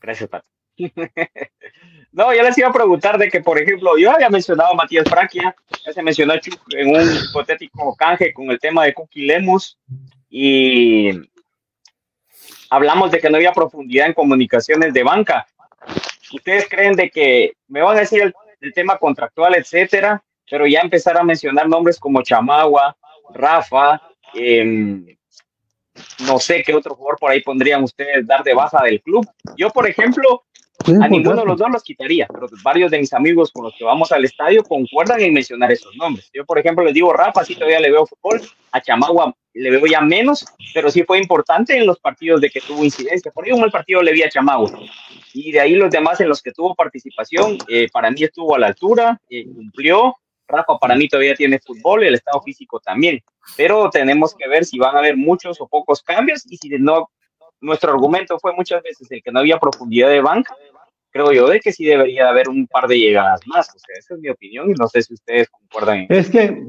Gracias, Pat. no, yo les iba a preguntar de que, por ejemplo, yo había mencionado a Matías Fraquia, ya se mencionó en un hipotético canje con el tema de Cookie Lemus y hablamos de que no había profundidad en comunicaciones de banca. ¿Ustedes creen de que me van a decir el, tema contractual, etcétera, pero ya empezar a mencionar nombres como Chamagua, Rafa, eh, no sé qué otro jugador por ahí pondrían ustedes dar de baja del club. Yo, por ejemplo, a ninguno de los dos los quitaría, pero varios de mis amigos con los que vamos al estadio concuerdan en mencionar esos nombres. Yo, por ejemplo, les digo, Rafa, sí todavía le veo fútbol, a Chamagua le veo ya menos, pero sí fue importante en los partidos de que tuvo incidencia. Por ahí un mal partido le vi a Chamagua. Y de ahí los demás en los que tuvo participación, eh, para mí estuvo a la altura, eh, cumplió, Rafa para mí todavía tiene fútbol, el estado físico también, pero tenemos que ver si van a haber muchos o pocos cambios y si no, nuestro argumento fue muchas veces el que no había profundidad de banca, creo yo de que sí debería haber un par de llegadas más, o sea, esa es mi opinión y no sé si ustedes concuerdan. Es que,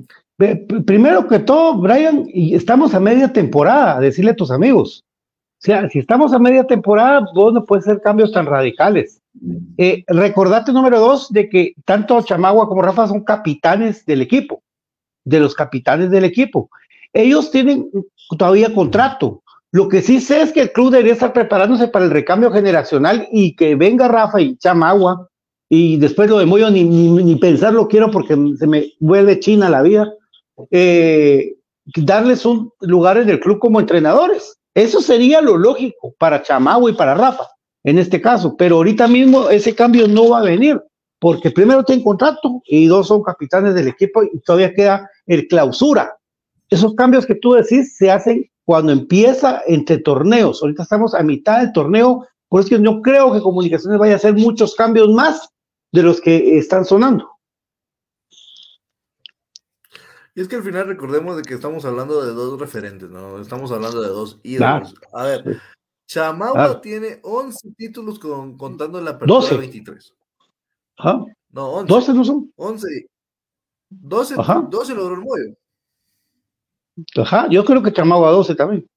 primero que todo, Brian, y estamos a media temporada, decirle a tus amigos, o sea, si estamos a media temporada, vos no puedes hacer cambios tan radicales. Eh, recordate, número dos, de que tanto Chamagua como Rafa son capitanes del equipo, de los capitanes del equipo. Ellos tienen todavía contrato. Lo que sí sé es que el club debería estar preparándose para el recambio generacional y que venga Rafa y Chamagua y después lo de Moyo ni, ni, pensar quiero porque se me vuelve china la vida. Eh, darles un lugar en el club como entrenadores. Eso sería lo lógico para Chamagua y para Rafa en este caso, pero ahorita mismo ese cambio no va a venir, porque primero tienen contrato y dos son capitanes del equipo y todavía queda el clausura. Esos cambios que tú decís se hacen cuando empieza entre torneos. Ahorita estamos a mitad del torneo, por eso yo creo que Comunicaciones vaya a hacer muchos cambios más de los que están sonando. Y es que al final recordemos de que estamos hablando de dos referentes, ¿no? Estamos hablando de dos ídolos. A ver, Chamagua ah. tiene 11 títulos con, contando la apertura 12. 23. Ajá. No, 11. 12 no son. 11. 12, 12 logró el Moyo. Ajá, yo creo que Chamagua 12 también.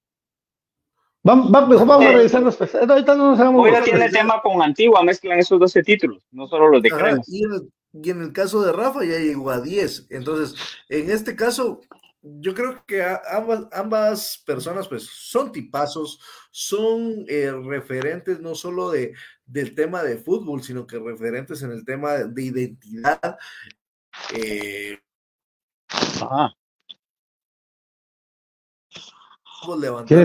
Vamos, vamos, vamos a eh, revisar los pesados. Ahorita no nos sabemos. Hoy tiene tema con Antigua, mezclan esos 12 títulos, no solo los de Cremas. Y, y en el caso de Rafa ya llegó a 10. Entonces, en este caso, yo creo que ambas, ambas personas pues son tipazos, son eh, referentes no solo de, del tema de fútbol, sino que referentes en el tema de identidad. Eh, ambos levantar,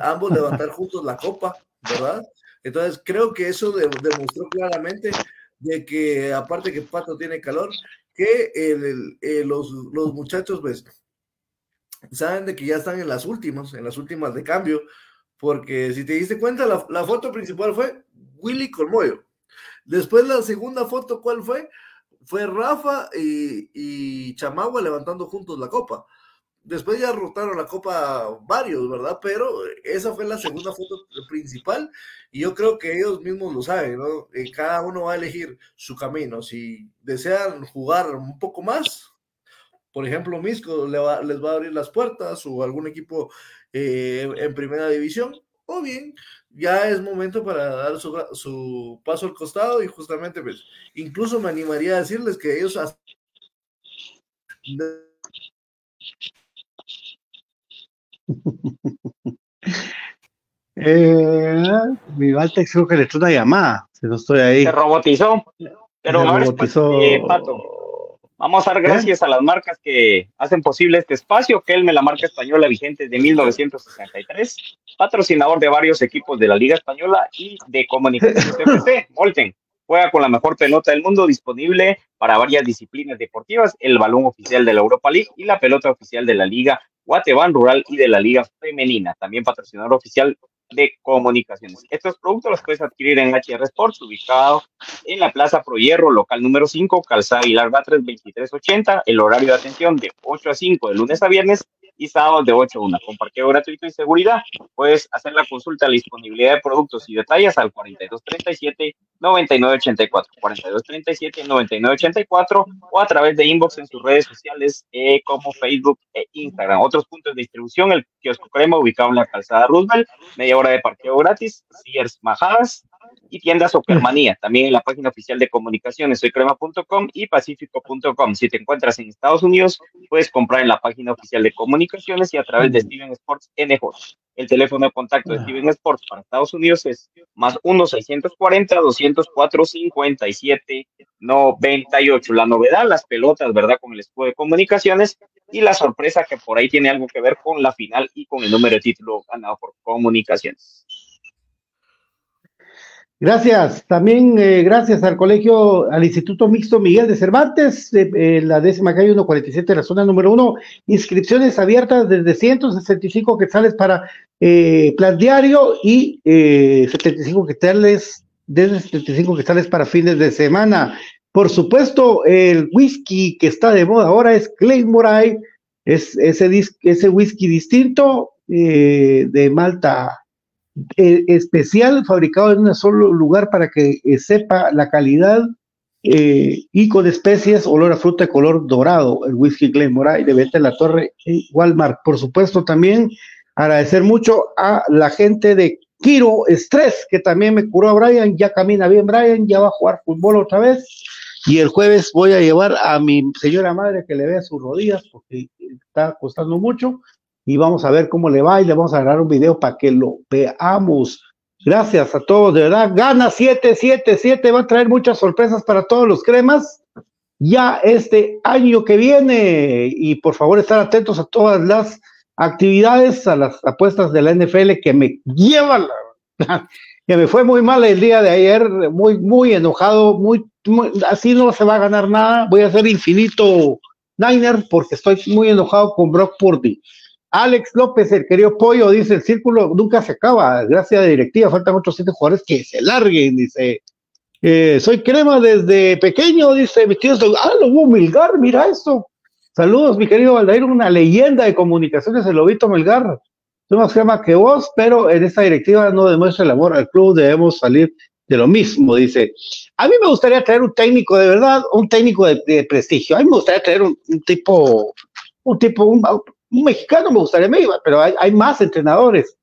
ambos levantar juntos la copa, ¿verdad? Entonces creo que eso demostró claramente de que aparte que Pato tiene calor, que el, eh, los, los muchachos pues saben de que ya están en las últimas, en las últimas de cambio, porque si te diste cuenta, la, foto principal fue Willy Colmoyo. Después la segunda foto, ¿cuál fue? Fue Rafa y, Chamagua levantando juntos la copa. Después ya rotaron la copa varios, ¿verdad? Pero esa fue la segunda foto principal y yo creo que ellos mismos lo saben, ¿no? Eh, cada uno va a elegir su camino. Si desean jugar un poco más, por ejemplo, Misco les va a abrir las puertas o algún equipo eh, en primera división, o bien ya es momento para dar su, su, paso al costado y justamente, pues, incluso me animaría a decirles que ellos eh, mi Valtex creo que le echó una llamada, si no estoy ahí. Se robotizó, pero Se robotizó. Eh, Pato. Vamos a dar gracias a las marcas que hacen posible este espacio. Kelme, la marca española vigente de 1963, patrocinador de varios equipos de la Liga Española y de Comunicaciones FC. Molten juega con la mejor pelota del mundo disponible para varias disciplinas deportivas, el balón oficial de la Europa League y la pelota oficial de la Liga Guateban Rural y de la Liga Femenina, también patrocinador oficial de comunicaciones. Estos productos los puedes adquirir en HR Sports, ubicado en la Plaza Pro Hierro, local número 5, Calzada Aguilar Batres 2380, el horario de atención de 8 a 5 de lunes a viernes y sábados de 8 a 1, con parqueo gratuito y seguridad. Puedes hacer la consulta a la disponibilidad de productos y detalles al 4237-9984, 4237-9984 o a través de inbox en sus redes sociales eh, como Facebook e Instagram. Otros puntos de distribución, el kiosco crema ubicado en la calzada Roosevelt, media hora de parqueo gratis, Sears Majadas y tiendas Opermanía, también en la página oficial de comunicaciones soycrema.com y pacífico.com. Si te encuentras en Estados Unidos, puedes comprar en la página oficial de comunicaciones y a través de Steven Sports NJ. El teléfono de contacto de Steven Sports para Estados Unidos es más 1-640-204-57-98. La novedad, las pelotas, ¿verdad? Con el escudo de comunicaciones y la sorpresa que por ahí tiene algo que ver con la final y con el número de título ganado por comunicaciones. Gracias. También eh, gracias al colegio, al Instituto Mixto Miguel de Cervantes, eh, eh, la décima calle 147, la zona número uno. Inscripciones abiertas desde 165 quetzales para plan diario y 75 quetzales, desde 75 quetzales para fines de semana. Por supuesto, el whisky que está de moda ahora es Claymore es ese, ese whisky distinto de Malta eh, especial fabricado en un solo lugar para que eh, sepa la calidad eh, y con especies, olor a fruta de color dorado, el whisky Glenmorangie de venta en la torre en Walmart. Por supuesto, también agradecer mucho a la gente de Kiro Stress, que también me curó a Brian, ya camina bien Brian, ya va a jugar fútbol otra vez. Y el jueves voy a llevar a mi señora madre que le vea sus rodillas porque está costando mucho y vamos a ver cómo le va y le vamos a grabar un video para que lo veamos. Gracias a todos, de verdad. Gana 777, va a traer muchas sorpresas para todos los cremas ya este año que viene y por favor estar atentos a todas las actividades, a las apuestas de la NFL que me llevan, que me fue muy mal el día de ayer, muy, muy enojado, muy, así no se va a ganar nada, voy a hacer infinito Niner porque estoy muy enojado con Brock Purdy. Alex López, el querido pollo, dice, el círculo nunca se acaba, gracias a la directiva, faltan otros siete jugadores que se larguen, dice, eh, soy crema desde pequeño, dice, mi tío, ah, lo hubo Milgar, mira eso. Saludos, mi querido Valdair, una leyenda de comunicaciones, el Lobito Melgar. Soy más crema que vos, pero en esta directiva no demuestra el amor al club, debemos salir de lo mismo, dice. A mí me gustaría traer un técnico de verdad, un técnico de, de prestigio. A mí me gustaría traer un, un tipo, un tipo, un, un mexicano me gustaría, me iba, pero hay, hay, más entrenadores.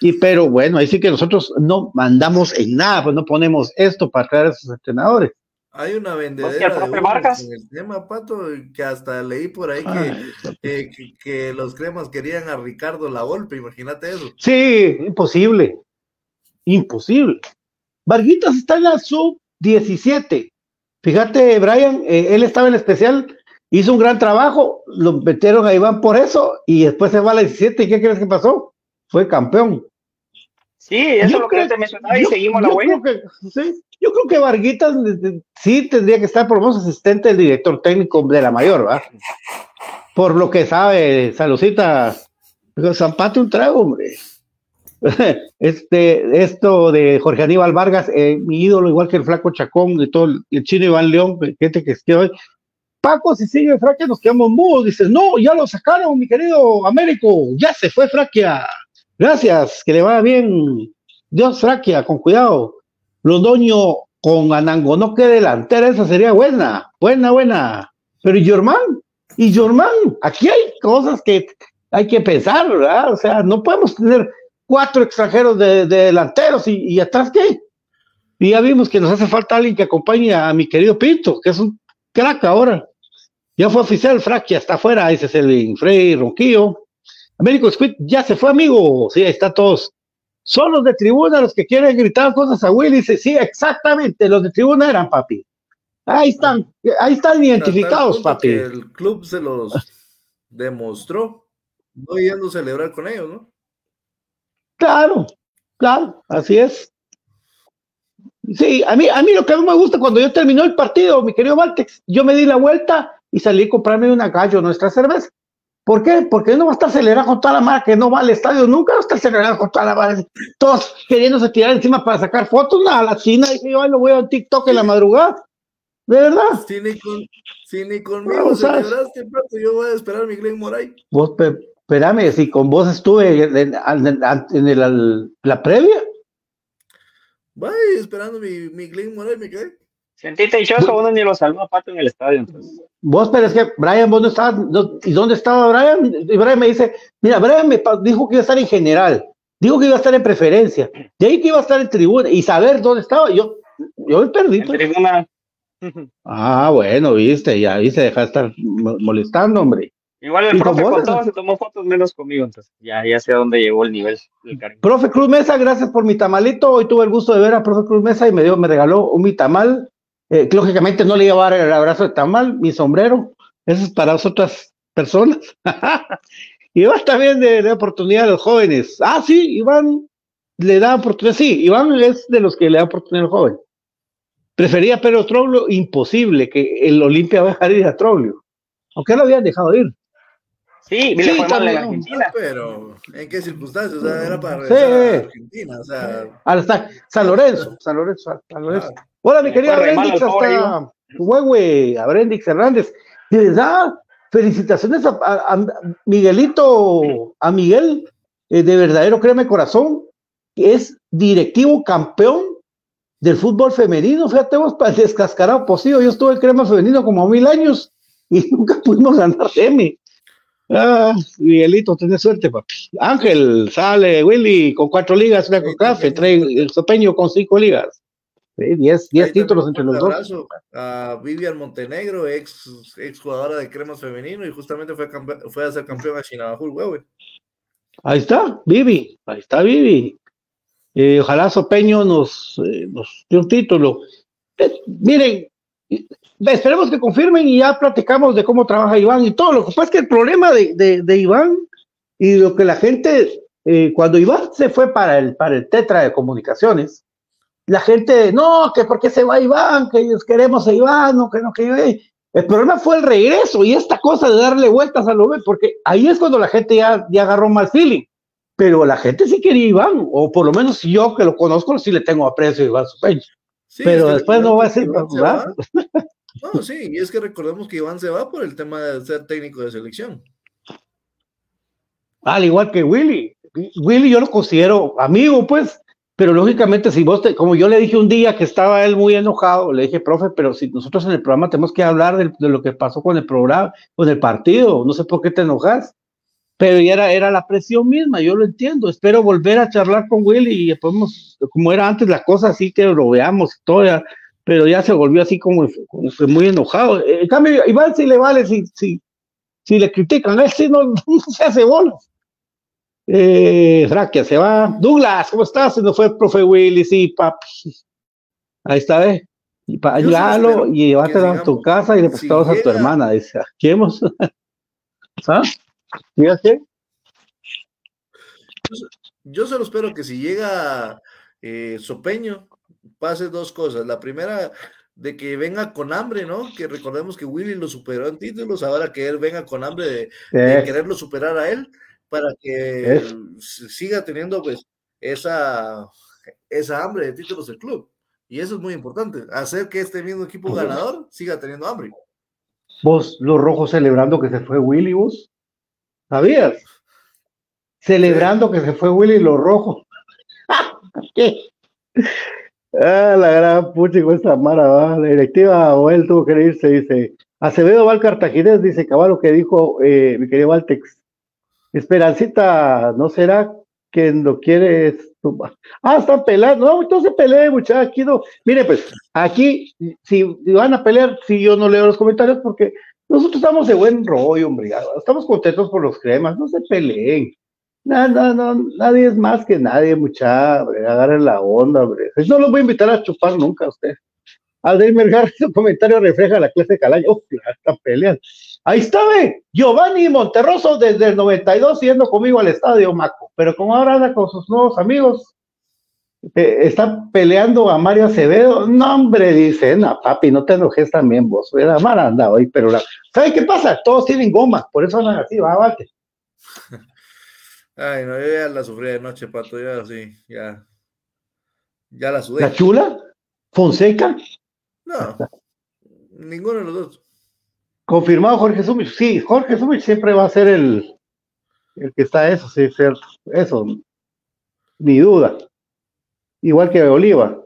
Y pero bueno, ahí sí que nosotros no mandamos en nada, pues no ponemos esto para traer a esos entrenadores. Hay una vendedera de humos en el tema, Pato, que hasta leí por ahí que, Ay, que, que, que los cremas querían a Ricardo La Volpe, imagínate eso. Sí, imposible. Imposible. Varguitas está en la sub-17. Fíjate, Brian, eh, él estaba en el especial, hizo un gran trabajo, lo metieron a Iván por eso y después se va a la 17. ¿Y qué crees que pasó? Fue campeón. Sí, eso yo es lo que te mencionaba y yo, seguimos la huella. Creo que, sí, yo creo que Varguitas sí tendría que estar por lo menos asistente del director técnico de la mayor, ¿va? Por lo que sabe, Salucita, Zampate un trago, hombre. Este, esto de Jorge Aníbal Vargas, eh, mi ídolo, igual que el Flaco Chacón, de todo el, el chino Iván León, gente que esté hoy. Paco, si sigue Fraquia, nos quedamos mudos. Dice, no, ya lo sacaron, mi querido Américo. Ya se fue Fraquia. Gracias, que le vaya bien. Dios, Fraquia, con cuidado. Londoño con Anango, no que delantera, esa sería buena, buena, buena. Pero ¿y Germán? ¿Y Germán? Aquí hay cosas que hay que pensar, ¿verdad? O sea, no podemos tener cuatro extranjeros de, delanteros y, y, atrás qué. Y ya vimos que nos hace falta alguien que acompañe a mi querido Pinto, que es un crack ahora. Ya fue oficial, Fraquia está afuera, ese es el Frey Ronquillo. Américo Squid ya se fue, amigo. Sí, ahí está todos. Son los de tribuna los que quieren gritar cosas a Willy. Dice, sí, exactamente, los de tribuna eran, papi. Ahí están, ahí están identificados, papi. el club se los demostró, no yendo a celebrar con ellos, ¿no? Claro, claro, así es. Sí, a mí, a mí lo que a mí me gusta cuando yo terminó el partido, mi querido Valtex, yo me di la vuelta y salí a comprarme una gallo, nuestra cerveza. ¿Por qué? Porque no va a estar celebrando con toda la mara que no va al estadio, nunca va a estar celebrando con toda la mara. Todos queriéndose tirar encima para sacar fotos, nada, la China, y yo lo voy a TikTok en la madrugada. ¿De verdad? Si ni, con, si ni conmigo celebraste, pato, yo voy a esperar a mi Glenn Moray. Vos, espérame, si con vos estuve en, en, la previa. Vaya, esperando mi, mi Glenn Moray, me cae. Sentiste dichoso, uno ni lo saludó a Pato en el estadio. Entonces. Vos, pero es que Brian, vos no estabas, ¿y dónde estaba Brian? Y Brian me dice, mira, Brian me dijo que iba a estar en general, dijo que iba a estar en preferencia, de ahí que iba a estar en tribuna, y saber dónde estaba, yo, yo me perdí. En pues. tribuna. Ah, bueno, viste, ya ahí se deja de estar molestando, hombre. Igual el profe con todos se tomó fotos menos conmigo, entonces ya, ya sé a dónde llegó el nivel del cariño. Profe Cruz Mesa, gracias por mi tamalito. Hoy tuve el gusto de ver a profe Cruz Mesa y me dio, me regaló un mi tamal eh, lógicamente no le iba a dar el abrazo de tamal, mi sombrero, eso es para otras personas. y va también de, de oportunidad a los jóvenes. Ah, sí, Iván le da oportunidad, sí, Iván es de los que le da oportunidad al joven. Prefería Pedro Troglio, imposible que el Olimpia va a dejar ir a Troglio, aunque lo habían dejado ir. Sí, sí Argentina. Pero, ¿en qué circunstancias? O sea, era para regresar a Argentina. O sea, San Lorenzo, San Lorenzo, San Lorenzo. Hola, mi querida Brendix, hasta Huehue, a Brendix Hernández. De verdad, felicitaciones a, Miguelito, a Miguel, eh, de verdadero créeme corazón, que es directivo campeón del fútbol femenino. Fíjate vos, para el descascarado posible. Yo estuve en crema femenino como mil años y nunca pudimos ganar M. Ah, Miguelito, tenés suerte, papi. Ángel, sale, Willy, con cuatro ligas, una con café, trae el sopeño con cinco ligas. 10 títulos entre los dos. A Vivian Montenegro, ex, ex jugadora de cremas femenino, y justamente fue, fue a ser campeón a Chinabajul, güey. Ahí está, Vivi, ahí está Vivi. Eh, ojalá Sopeño nos, eh, nos dé un título. Eh, miren, esperemos que confirmen y ya platicamos de cómo trabaja Iván y todo. Lo que pasa es que el problema de, de, de Iván y lo que la gente, cuando Iván se fue para el, para el Tetra de Comunicaciones, la gente, no, que porque se va Iván, que ellos queremos a Iván, no, que no, que el problema fue el regreso y esta cosa de darle vueltas a lo porque ahí es cuando la gente ya, ya agarró mal feeling. Pero la gente sí quería Iván, o por lo menos yo que lo conozco, sí le tengo aprecio a Iván Supeño. pero después no va a ser, ¿verdad? No, sí, y es que recordemos que Iván se va por el tema de ser técnico de selección. Al igual que Willy. Willy yo lo considero amigo, pues, pero lógicamente, si vos, te, como yo le dije un día que estaba él muy enojado, le dije, profe, pero si nosotros en el programa tenemos que hablar de, lo que pasó con el programa, con el partido, no sé por qué te enojas, pero ya era, la presión misma, yo lo entiendo. Espero volver a charlar con Willy y podemos, como era antes la cosa, así que lo veamos todo, pero ya se volvió así como, muy enojado. En cambio, Iván sí le vale si, si, si le critican, él sí no, no se hace bolas. Eh, Fraquia se va. Douglas, ¿cómo estás? No fue el profe Willy, sí, papi. Ahí está, ¿eh? Y ayudarlo y llevártelo a tu casa y le prestamos a tu hermana. Dice, ¿qué hemos? ¿Ah? Fíjate. Yo solo espero que si llega eh, Sopeño, pase dos cosas. La primera, de que venga con hambre, ¿no? Que recordemos que Willy lo superó en títulos, ahora que él venga con hambre de, de quererlo superar a él para que siga teniendo pues esa, esa hambre de títulos del club. Y eso es muy importante, hacer que este mismo equipo ganador siga teniendo hambre. Vos, los rojos celebrando que se fue Willy, vos. ¿Sabías? Celebrando que se fue Willy los rojos. ¿Qué? Ah, la gran pucha con esta mara, ¿va? la directiva o él tuvo que irse, dice. Acevedo va al cartaginés, dice Caballo que dijo eh, mi querido Valtex. Esperancita, ¿no será que no quieres Ah, están peleando. No, entonces peleen, muchachos. Aquí no. Mire, pues, aquí, si van a pelear, si yo no leo los comentarios, porque nosotros estamos de buen rollo, hombre. Estamos contentos por los cremas, no se peleen. No, no, no, nadie es más que nadie, muchachos. Agarren la onda, hombre. No los voy a invitar a chupar nunca a usted. Aldeir Gar, su comentario refleja la clase de Calaño. Oh, están peleando. Ahí está, ve. Giovanni Monterroso desde el 92 yendo conmigo al estadio, Maco. Pero como ahora anda con sus nuevos amigos, eh, está peleando a Mario Acevedo. No, hombre, dice, no, papi, no te enojes también vos. Era mal anda hoy, pero la... ¿sabes qué pasa? Todos tienen goma, por eso andan así, va, vale. Ay, no, yo ya la sufrí de noche, pato, ya sí, ya. Ya la sudé. ¿La chula? ¿Fonseca? No, ninguno de los dos. Confirmado Jorge Sumich. Sí, Jorge Sumich siempre va a ser el, el que está eso, sí, cierto. Eso, ni duda. Igual que Oliva.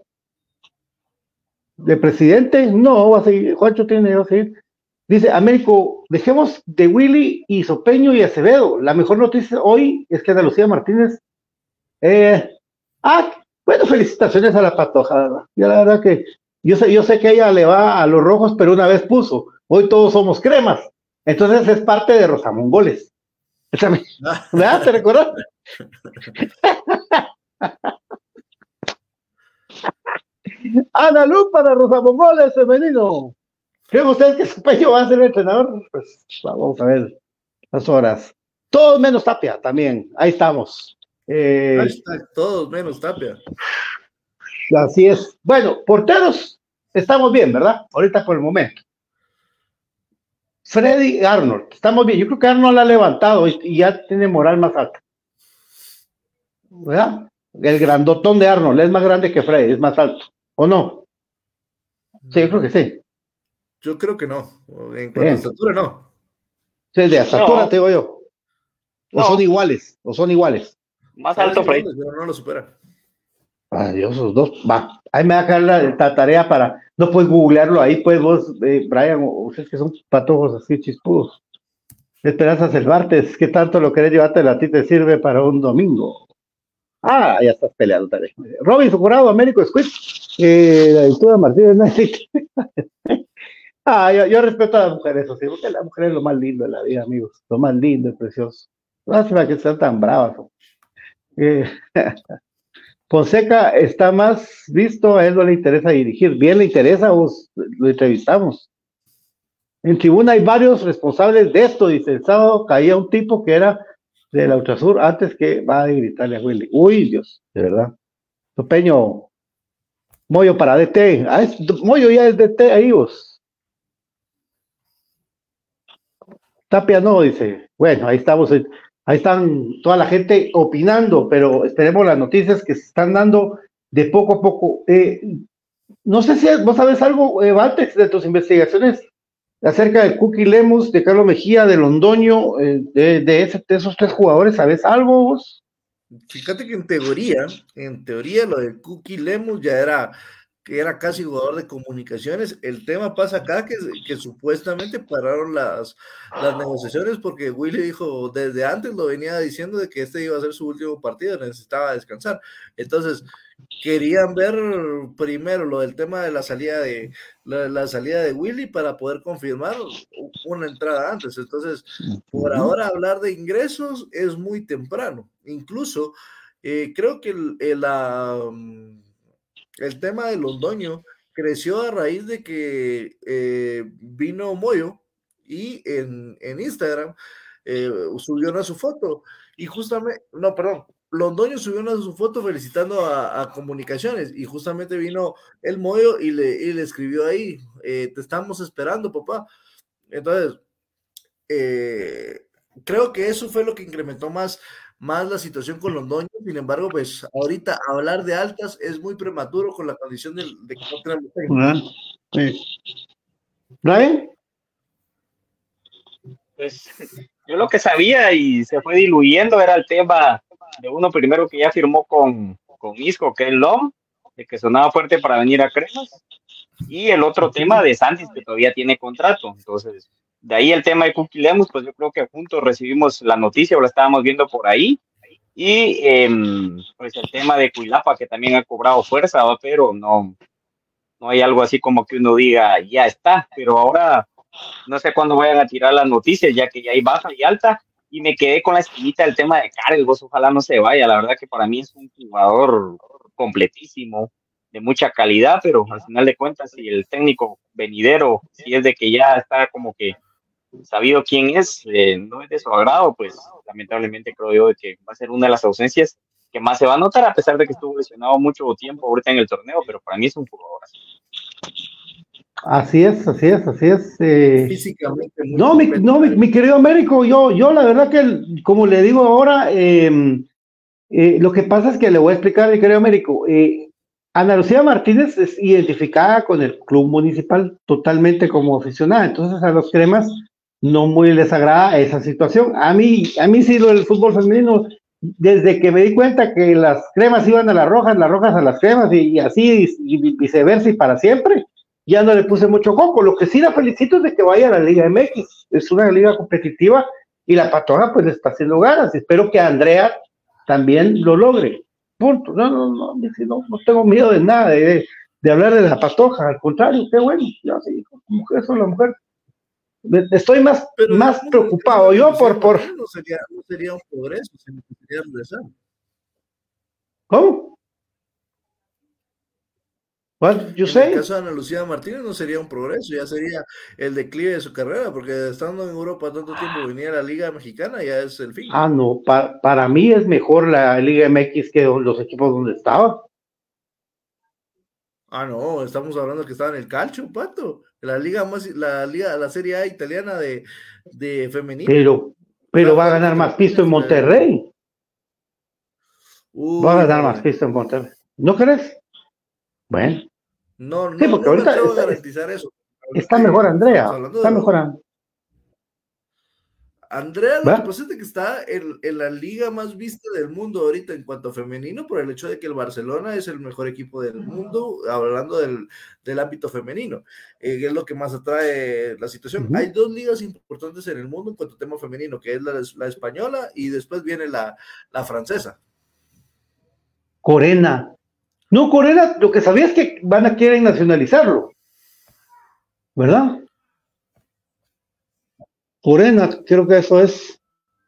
De presidente, no, va a seguir. Juancho tiene que seguir. Dice Américo, dejemos de Willy y Sopeño y Acevedo. La mejor noticia hoy es que Ana Lucía Martínez. Eh, ah, bueno, felicitaciones a la patoja. Ya la verdad que yo sé, yo sé que ella le va a los rojos, pero una vez puso hoy todos somos cremas. Entonces es parte de Rosamongoles. ¿Verdad? ¿Te recuerdas? Ana Lu para Rosamongoles femenino. ¿Creen ustedes que su pecho va a ser el entrenador? Pues vamos a ver las horas. Todos menos Tapia también. Ahí estamos. Eh, Ahí está, todos menos Tapia. Así es. Bueno, porteros, estamos bien, ¿verdad? Ahorita por el momento. Freddy Arnold, estamos bien. Yo creo que Arnold ha levantado y, ya tiene moral más alta. ¿Verdad? El grandotón de Arnold es más grande que Freddy, es más alto. ¿O no? Sí, yo creo que sí. Yo creo que no. En cuanto a estatura, no. Sí, de estatura, te digo yo. O son iguales, o son iguales. Más alto, Freddy. Pero no lo supera. Adiós, esos dos. Va. Ahí me va a caer la, tarea para. No puedes googlearlo ahí, pues vos, eh, Brian, ustedes que son patojos así chispudos. Esperanza Cervantes, ¿qué tanto lo querés llevarte a ti te sirve para un domingo? Ah, ya estás peleando también. Robin jurado, Américo Squid. Eh, la de Martínez. ah, yo, respeto a las mujeres, sí, porque la mujer es lo más lindo de la vida, amigos. Lo más lindo y precioso. Lástima que sean tan bravas. Eh, Fonseca está más visto, a él no le interesa dirigir. Bien le interesa, vos lo entrevistamos. En tribuna hay varios responsables de esto, dice. El sábado caía un tipo que era de la Ultrasur antes que va a gritarle a Willy. Uy, Dios, de verdad. Topeño, Moyo para DT. Ah, Moyo ya es DT ahí vos. Tapia no, dice. Bueno, ahí estamos. Ahí están toda la gente opinando, pero esperemos las noticias que se están dando de poco a poco. Eh, no sé si vos sabes algo, eh, de tus investigaciones acerca de Cookie Lemus, de Carlos Mejía, de Londoño, eh, de, de, esos tres jugadores, ¿sabes algo vos? Fíjate que en teoría, en teoría lo de Cookie Lemus ya era que era casi jugador de comunicaciones. El tema pasa acá que, que supuestamente pararon las, las negociaciones porque Willy dijo desde antes lo venía diciendo de que este iba a ser su último partido, necesitaba descansar. Entonces, querían ver primero lo del tema de la salida de la, salida de Willy para poder confirmar una entrada antes. Entonces, por ahora hablar de ingresos es muy temprano. Incluso eh, creo que la el tema de Londoño creció a raíz de que eh, vino Moyo y en, Instagram eh, subió una su foto y justamente, no, perdón, Londoño subió una su foto felicitando a, comunicaciones y justamente vino el Moyo y le, le escribió ahí, eh, te estamos esperando, papá. Entonces, creo que eso fue lo que incrementó más más la situación con Londoño. Sin embargo, pues ahorita hablar de altas es muy prematuro con la condición de, que no tenemos ¿Brian? Pues yo lo que sabía y se fue diluyendo era el tema de uno primero que ya firmó con, con Isco, que es LOM, de que sonaba fuerte para venir a Cremas, y el otro tema de Santis, que todavía tiene contrato. Entonces, de ahí el tema de Cookie pues yo creo que juntos recibimos la noticia o la estábamos viendo por ahí. Y em, pues el tema de Cuilapa, que también ha cobrado fuerza, pero no, no hay algo así como que uno diga, ya está. Pero ahora no sé cuándo vayan a tirar las noticias, ya que ya hay baja y alta. Y me quedé con la esquinita del tema de Karel, vos ojalá no se vaya. La verdad que para mí es un jugador completísimo, de mucha calidad, pero al final de cuentas, si el técnico venidero, si es de que ya está como que sabido quién es, eh, no es de su agrado, pues lamentablemente creo yo que va a ser una de las ausencias que más se va a notar, a pesar de que estuvo lesionado mucho tiempo ahorita en el torneo, pero para mí es un jugador así. es, así es, así es. Eh, Físicamente. No, mi, no mi, querido Américo, yo, yo la verdad que, como le digo ahora, em, eh, lo que pasa es que le voy a explicar, mi querido Américo, Ana Lucía Martínez es identificada con el club municipal totalmente como aficionada, entonces a los cremas no muy les agrada esa situación. A mí, a mí sí lo del fútbol femenino, desde que me di cuenta que las cremas iban a las rojas, las rojas a las cremas y, así y, viceversa y para siempre, ya no le puse mucho coco. Lo que sí la felicito es de que vaya a la Liga MX, es una liga competitiva y la patoja pues está haciendo ganas. Espero que Andrea también lo logre. Punto. No, no, no, no, no tengo miedo de nada, de, de hablar de la patoja, al contrario, qué bueno, yo sí, mujer, soy la mujer Estoy más, más preocupado yo por... por... No, sería, no sería un progreso, sería regresar. ¿Cómo? What you en el caso de Ana Lucía Martínez no sería un progreso, ya sería el declive de su carrera, porque estando en Europa tanto tiempo venía a la Liga Mexicana ya es el fin. Ah, no, para mí es mejor la Liga MX que los equipos donde estaba. Ah, no, estamos hablando que estaba en el calcio, pato. La liga más, la liga, la Serie A italiana de, de femenino. Pero, pero va a ganar más pisto en Monterrey. va a ganar más pisto en Monterrey. ¿No crees? Bueno. No, no, sí, porque ahorita está, garantizar eso. Está mejor Andrea. Está mejor. Andrea, lo que pasa es que está en, la liga más vista del mundo ahorita en cuanto a femenino, por el hecho de que el Barcelona es el mejor equipo del mundo, hablando del, ámbito femenino, eh, es lo que más atrae la situación. Hay dos ligas importantes en el mundo en cuanto a tema femenino, que es la, española y después viene la, la francesa. Corena. No, Corena, lo que sabía es que van a quieren nacionalizarlo, ¿verdad? Morena, creo que eso es.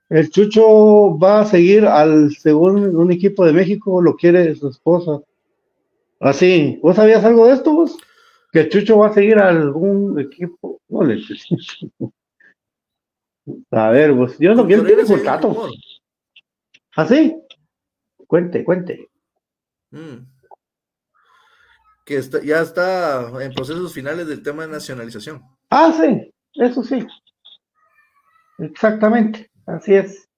El Chucho va a seguir al, según un equipo de México, lo quiere su esposa. Así, ¿vos sabías algo de esto vos? Que el Chucho va a seguir a algún equipo. No le A ver, vos, yo no quiero tiene contrato. ¿Así? Cuente, cuente. Mm. Que ya está en procesos finales del tema de nacionalización. Ah, sí, eso sí. Exactamente, así es.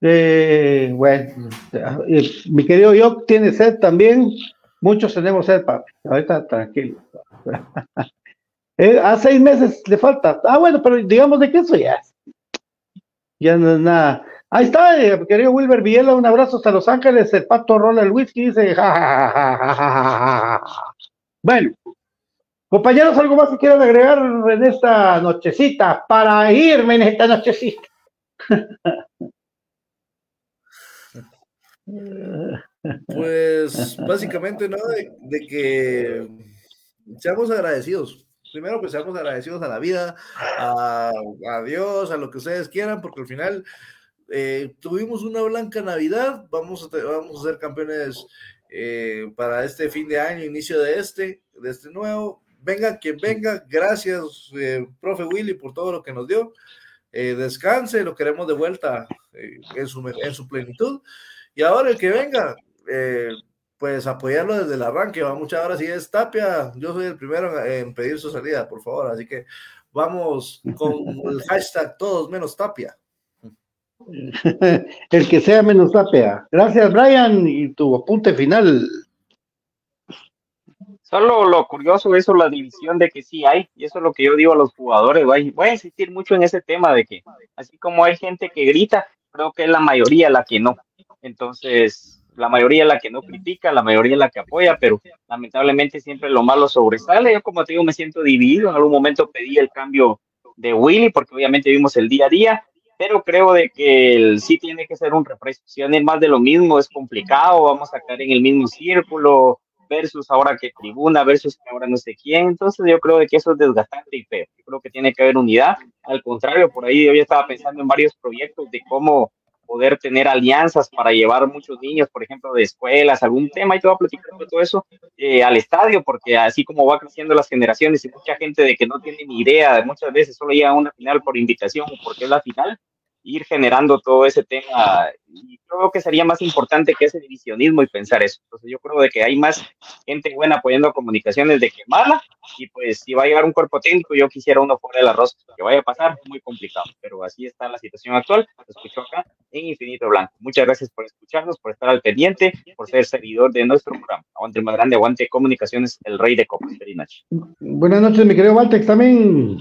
Eh, bueno, eh, mi querido yo tiene sed también. Muchos tenemos sed, papi. Ahorita tranquilo. eh, a seis meses le falta. Ah, bueno, pero digamos de qué eso ya. Ya no es nada. Ahí está, eh, querido Wilber Villela, un abrazo hasta Los Ángeles. El pato rola el whisky dice. bueno, Compañeros, ¿algo más que quieran agregar en esta nochecita para irme en esta nochecita? Pues básicamente, ¿no? De, que seamos agradecidos. Primero, pues seamos agradecidos a la vida, a, Dios, a lo que ustedes quieran, porque al final eh, tuvimos una blanca Navidad, vamos a, vamos a ser campeones eh, para este fin de año, inicio de este, de este nuevo venga quien venga, gracias, eh, profe Willy, por todo lo que nos dio. Eh, descanse, lo queremos de vuelta eh, en, su, en su plenitud. Y ahora el que venga, pues apoyarlo desde el arranque. Va muchas horas. Si es Tapia, yo soy el primero en, pedir su salida, por favor. Así que vamos con el hashtag todos menos Tapia. El que sea menos Tapia. Gracias, Brian. Y tu apunte final. Solo lo curioso eso, la división de que sí hay, y eso es lo que yo digo a los jugadores, voy, a insistir mucho en ese tema de que así como hay gente que grita, creo que es la mayoría la que no. Entonces, la mayoría la que no critica, la mayoría la que apoya, pero lamentablemente siempre lo malo sobresale. Yo como te digo, me siento dividido, en algún momento pedí el cambio de Willy, porque obviamente vimos el día a día, pero creo de que el, sí tiene que ser un refresco. Si van más de lo mismo, es complicado, vamos a caer en el mismo círculo, versus ahora que tribuna, versus ahora no sé quién. Entonces yo creo que eso es desgastante y feo. Yo creo que tiene que haber unidad. Al contrario, por ahí yo ya estaba pensando en varios proyectos de cómo poder tener alianzas para llevar muchos niños, por ejemplo, de escuelas, algún tema, y te voy a platicar de todo eso eh, al estadio, porque así como va creciendo las generaciones y mucha gente de que no tiene ni idea, muchas veces solo llega a una final por invitación o porque es la final, ir generando todo ese tema. Y creo que sería más importante que ese divisionismo y pensar eso. Entonces yo creo de que hay más gente buena apoyando comunicaciones de que mala. Y pues si va a llegar un cuerpo técnico, yo quisiera uno fuera de la rosca. Que vaya a pasar, muy complicado. Pero así está la situación actual. Lo escucho acá en Infinito Blanco. Muchas gracias por escucharnos, por estar al pendiente, por ser seguidor de nuestro programa. Aguante el más grande, aguante comunicaciones, el rey de copas. Buenas noches, mi querido Valtex. También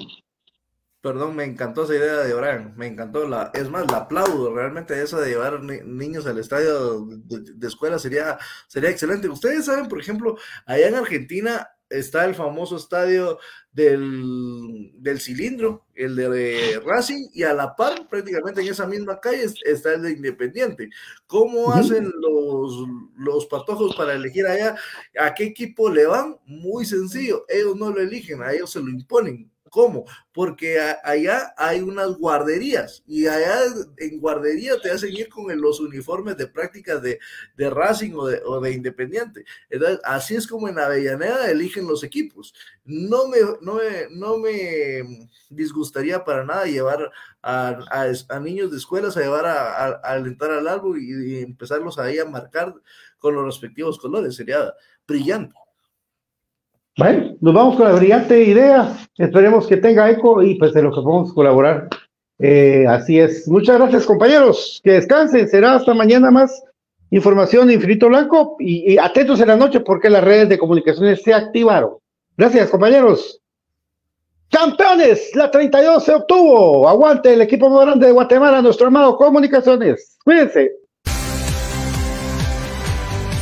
Perdón, me encantó esa idea de Abraham, me encantó la, es más, la aplaudo, realmente eso de llevar niños al estadio de, escuela sería, sería excelente. Ustedes saben, por ejemplo, allá en Argentina está el famoso estadio del, del cilindro, el de, Racing, y a la par, prácticamente en esa misma calle, está el de Independiente. ¿Cómo hacen los, los patojos para elegir allá a qué equipo le van? Muy sencillo, ellos no lo eligen, a ellos se lo imponen ¿Cómo? Porque allá hay unas guarderías y allá en guardería te hacen ir con los uniformes de prácticas de, Racing o de, Independiente. Entonces, así es como en Avellaneda eligen los equipos. No me, no me, disgustaría para nada llevar a, niños de escuelas a llevar a, alentar al árbol y, y empezarlos ahí a marcar con los respectivos colores. Sería brillante. Bueno, nos vamos con la brillante idea. Esperemos que tenga eco y pues de lo que podemos colaborar. Eh, así es. Muchas gracias, compañeros. Que descansen. Será hasta mañana más información de Infinito Blanco y, atentos en la noche porque las redes de comunicaciones se activaron. Gracias, compañeros. Campeones, la 32 se obtuvo. Aguante el equipo más grande de Guatemala, nuestro hermano Comunicaciones. Cuídense.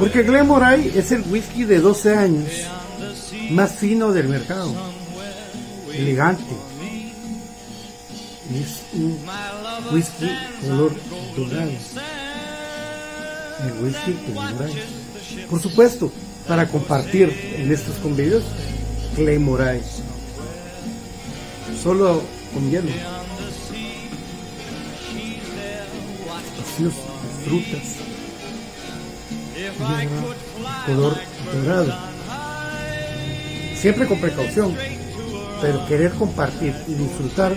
porque Glenmorangie es el whisky de 12 años más fino del mercado. Elegante. Es un whisky color dorado. El whisky Glenmorangie. Por supuesto, para compartir en estos convivios, Glenmorangie. Solo con hielo. frutas color dorado. Siempre con precaución, pero querer compartir y disfrutar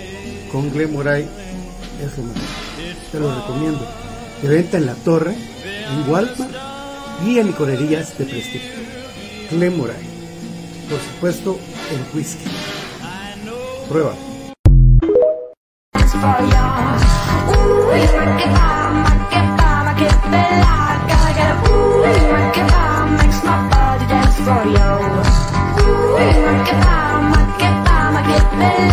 con Glemoray es lo mejor. Te lo recomiendo. De venta en la torre, en Walmart y en licorerías de prestigio. Glemoray. Por supuesto, el whisky. Prueba. for you. Ooh, get down, get down, get down.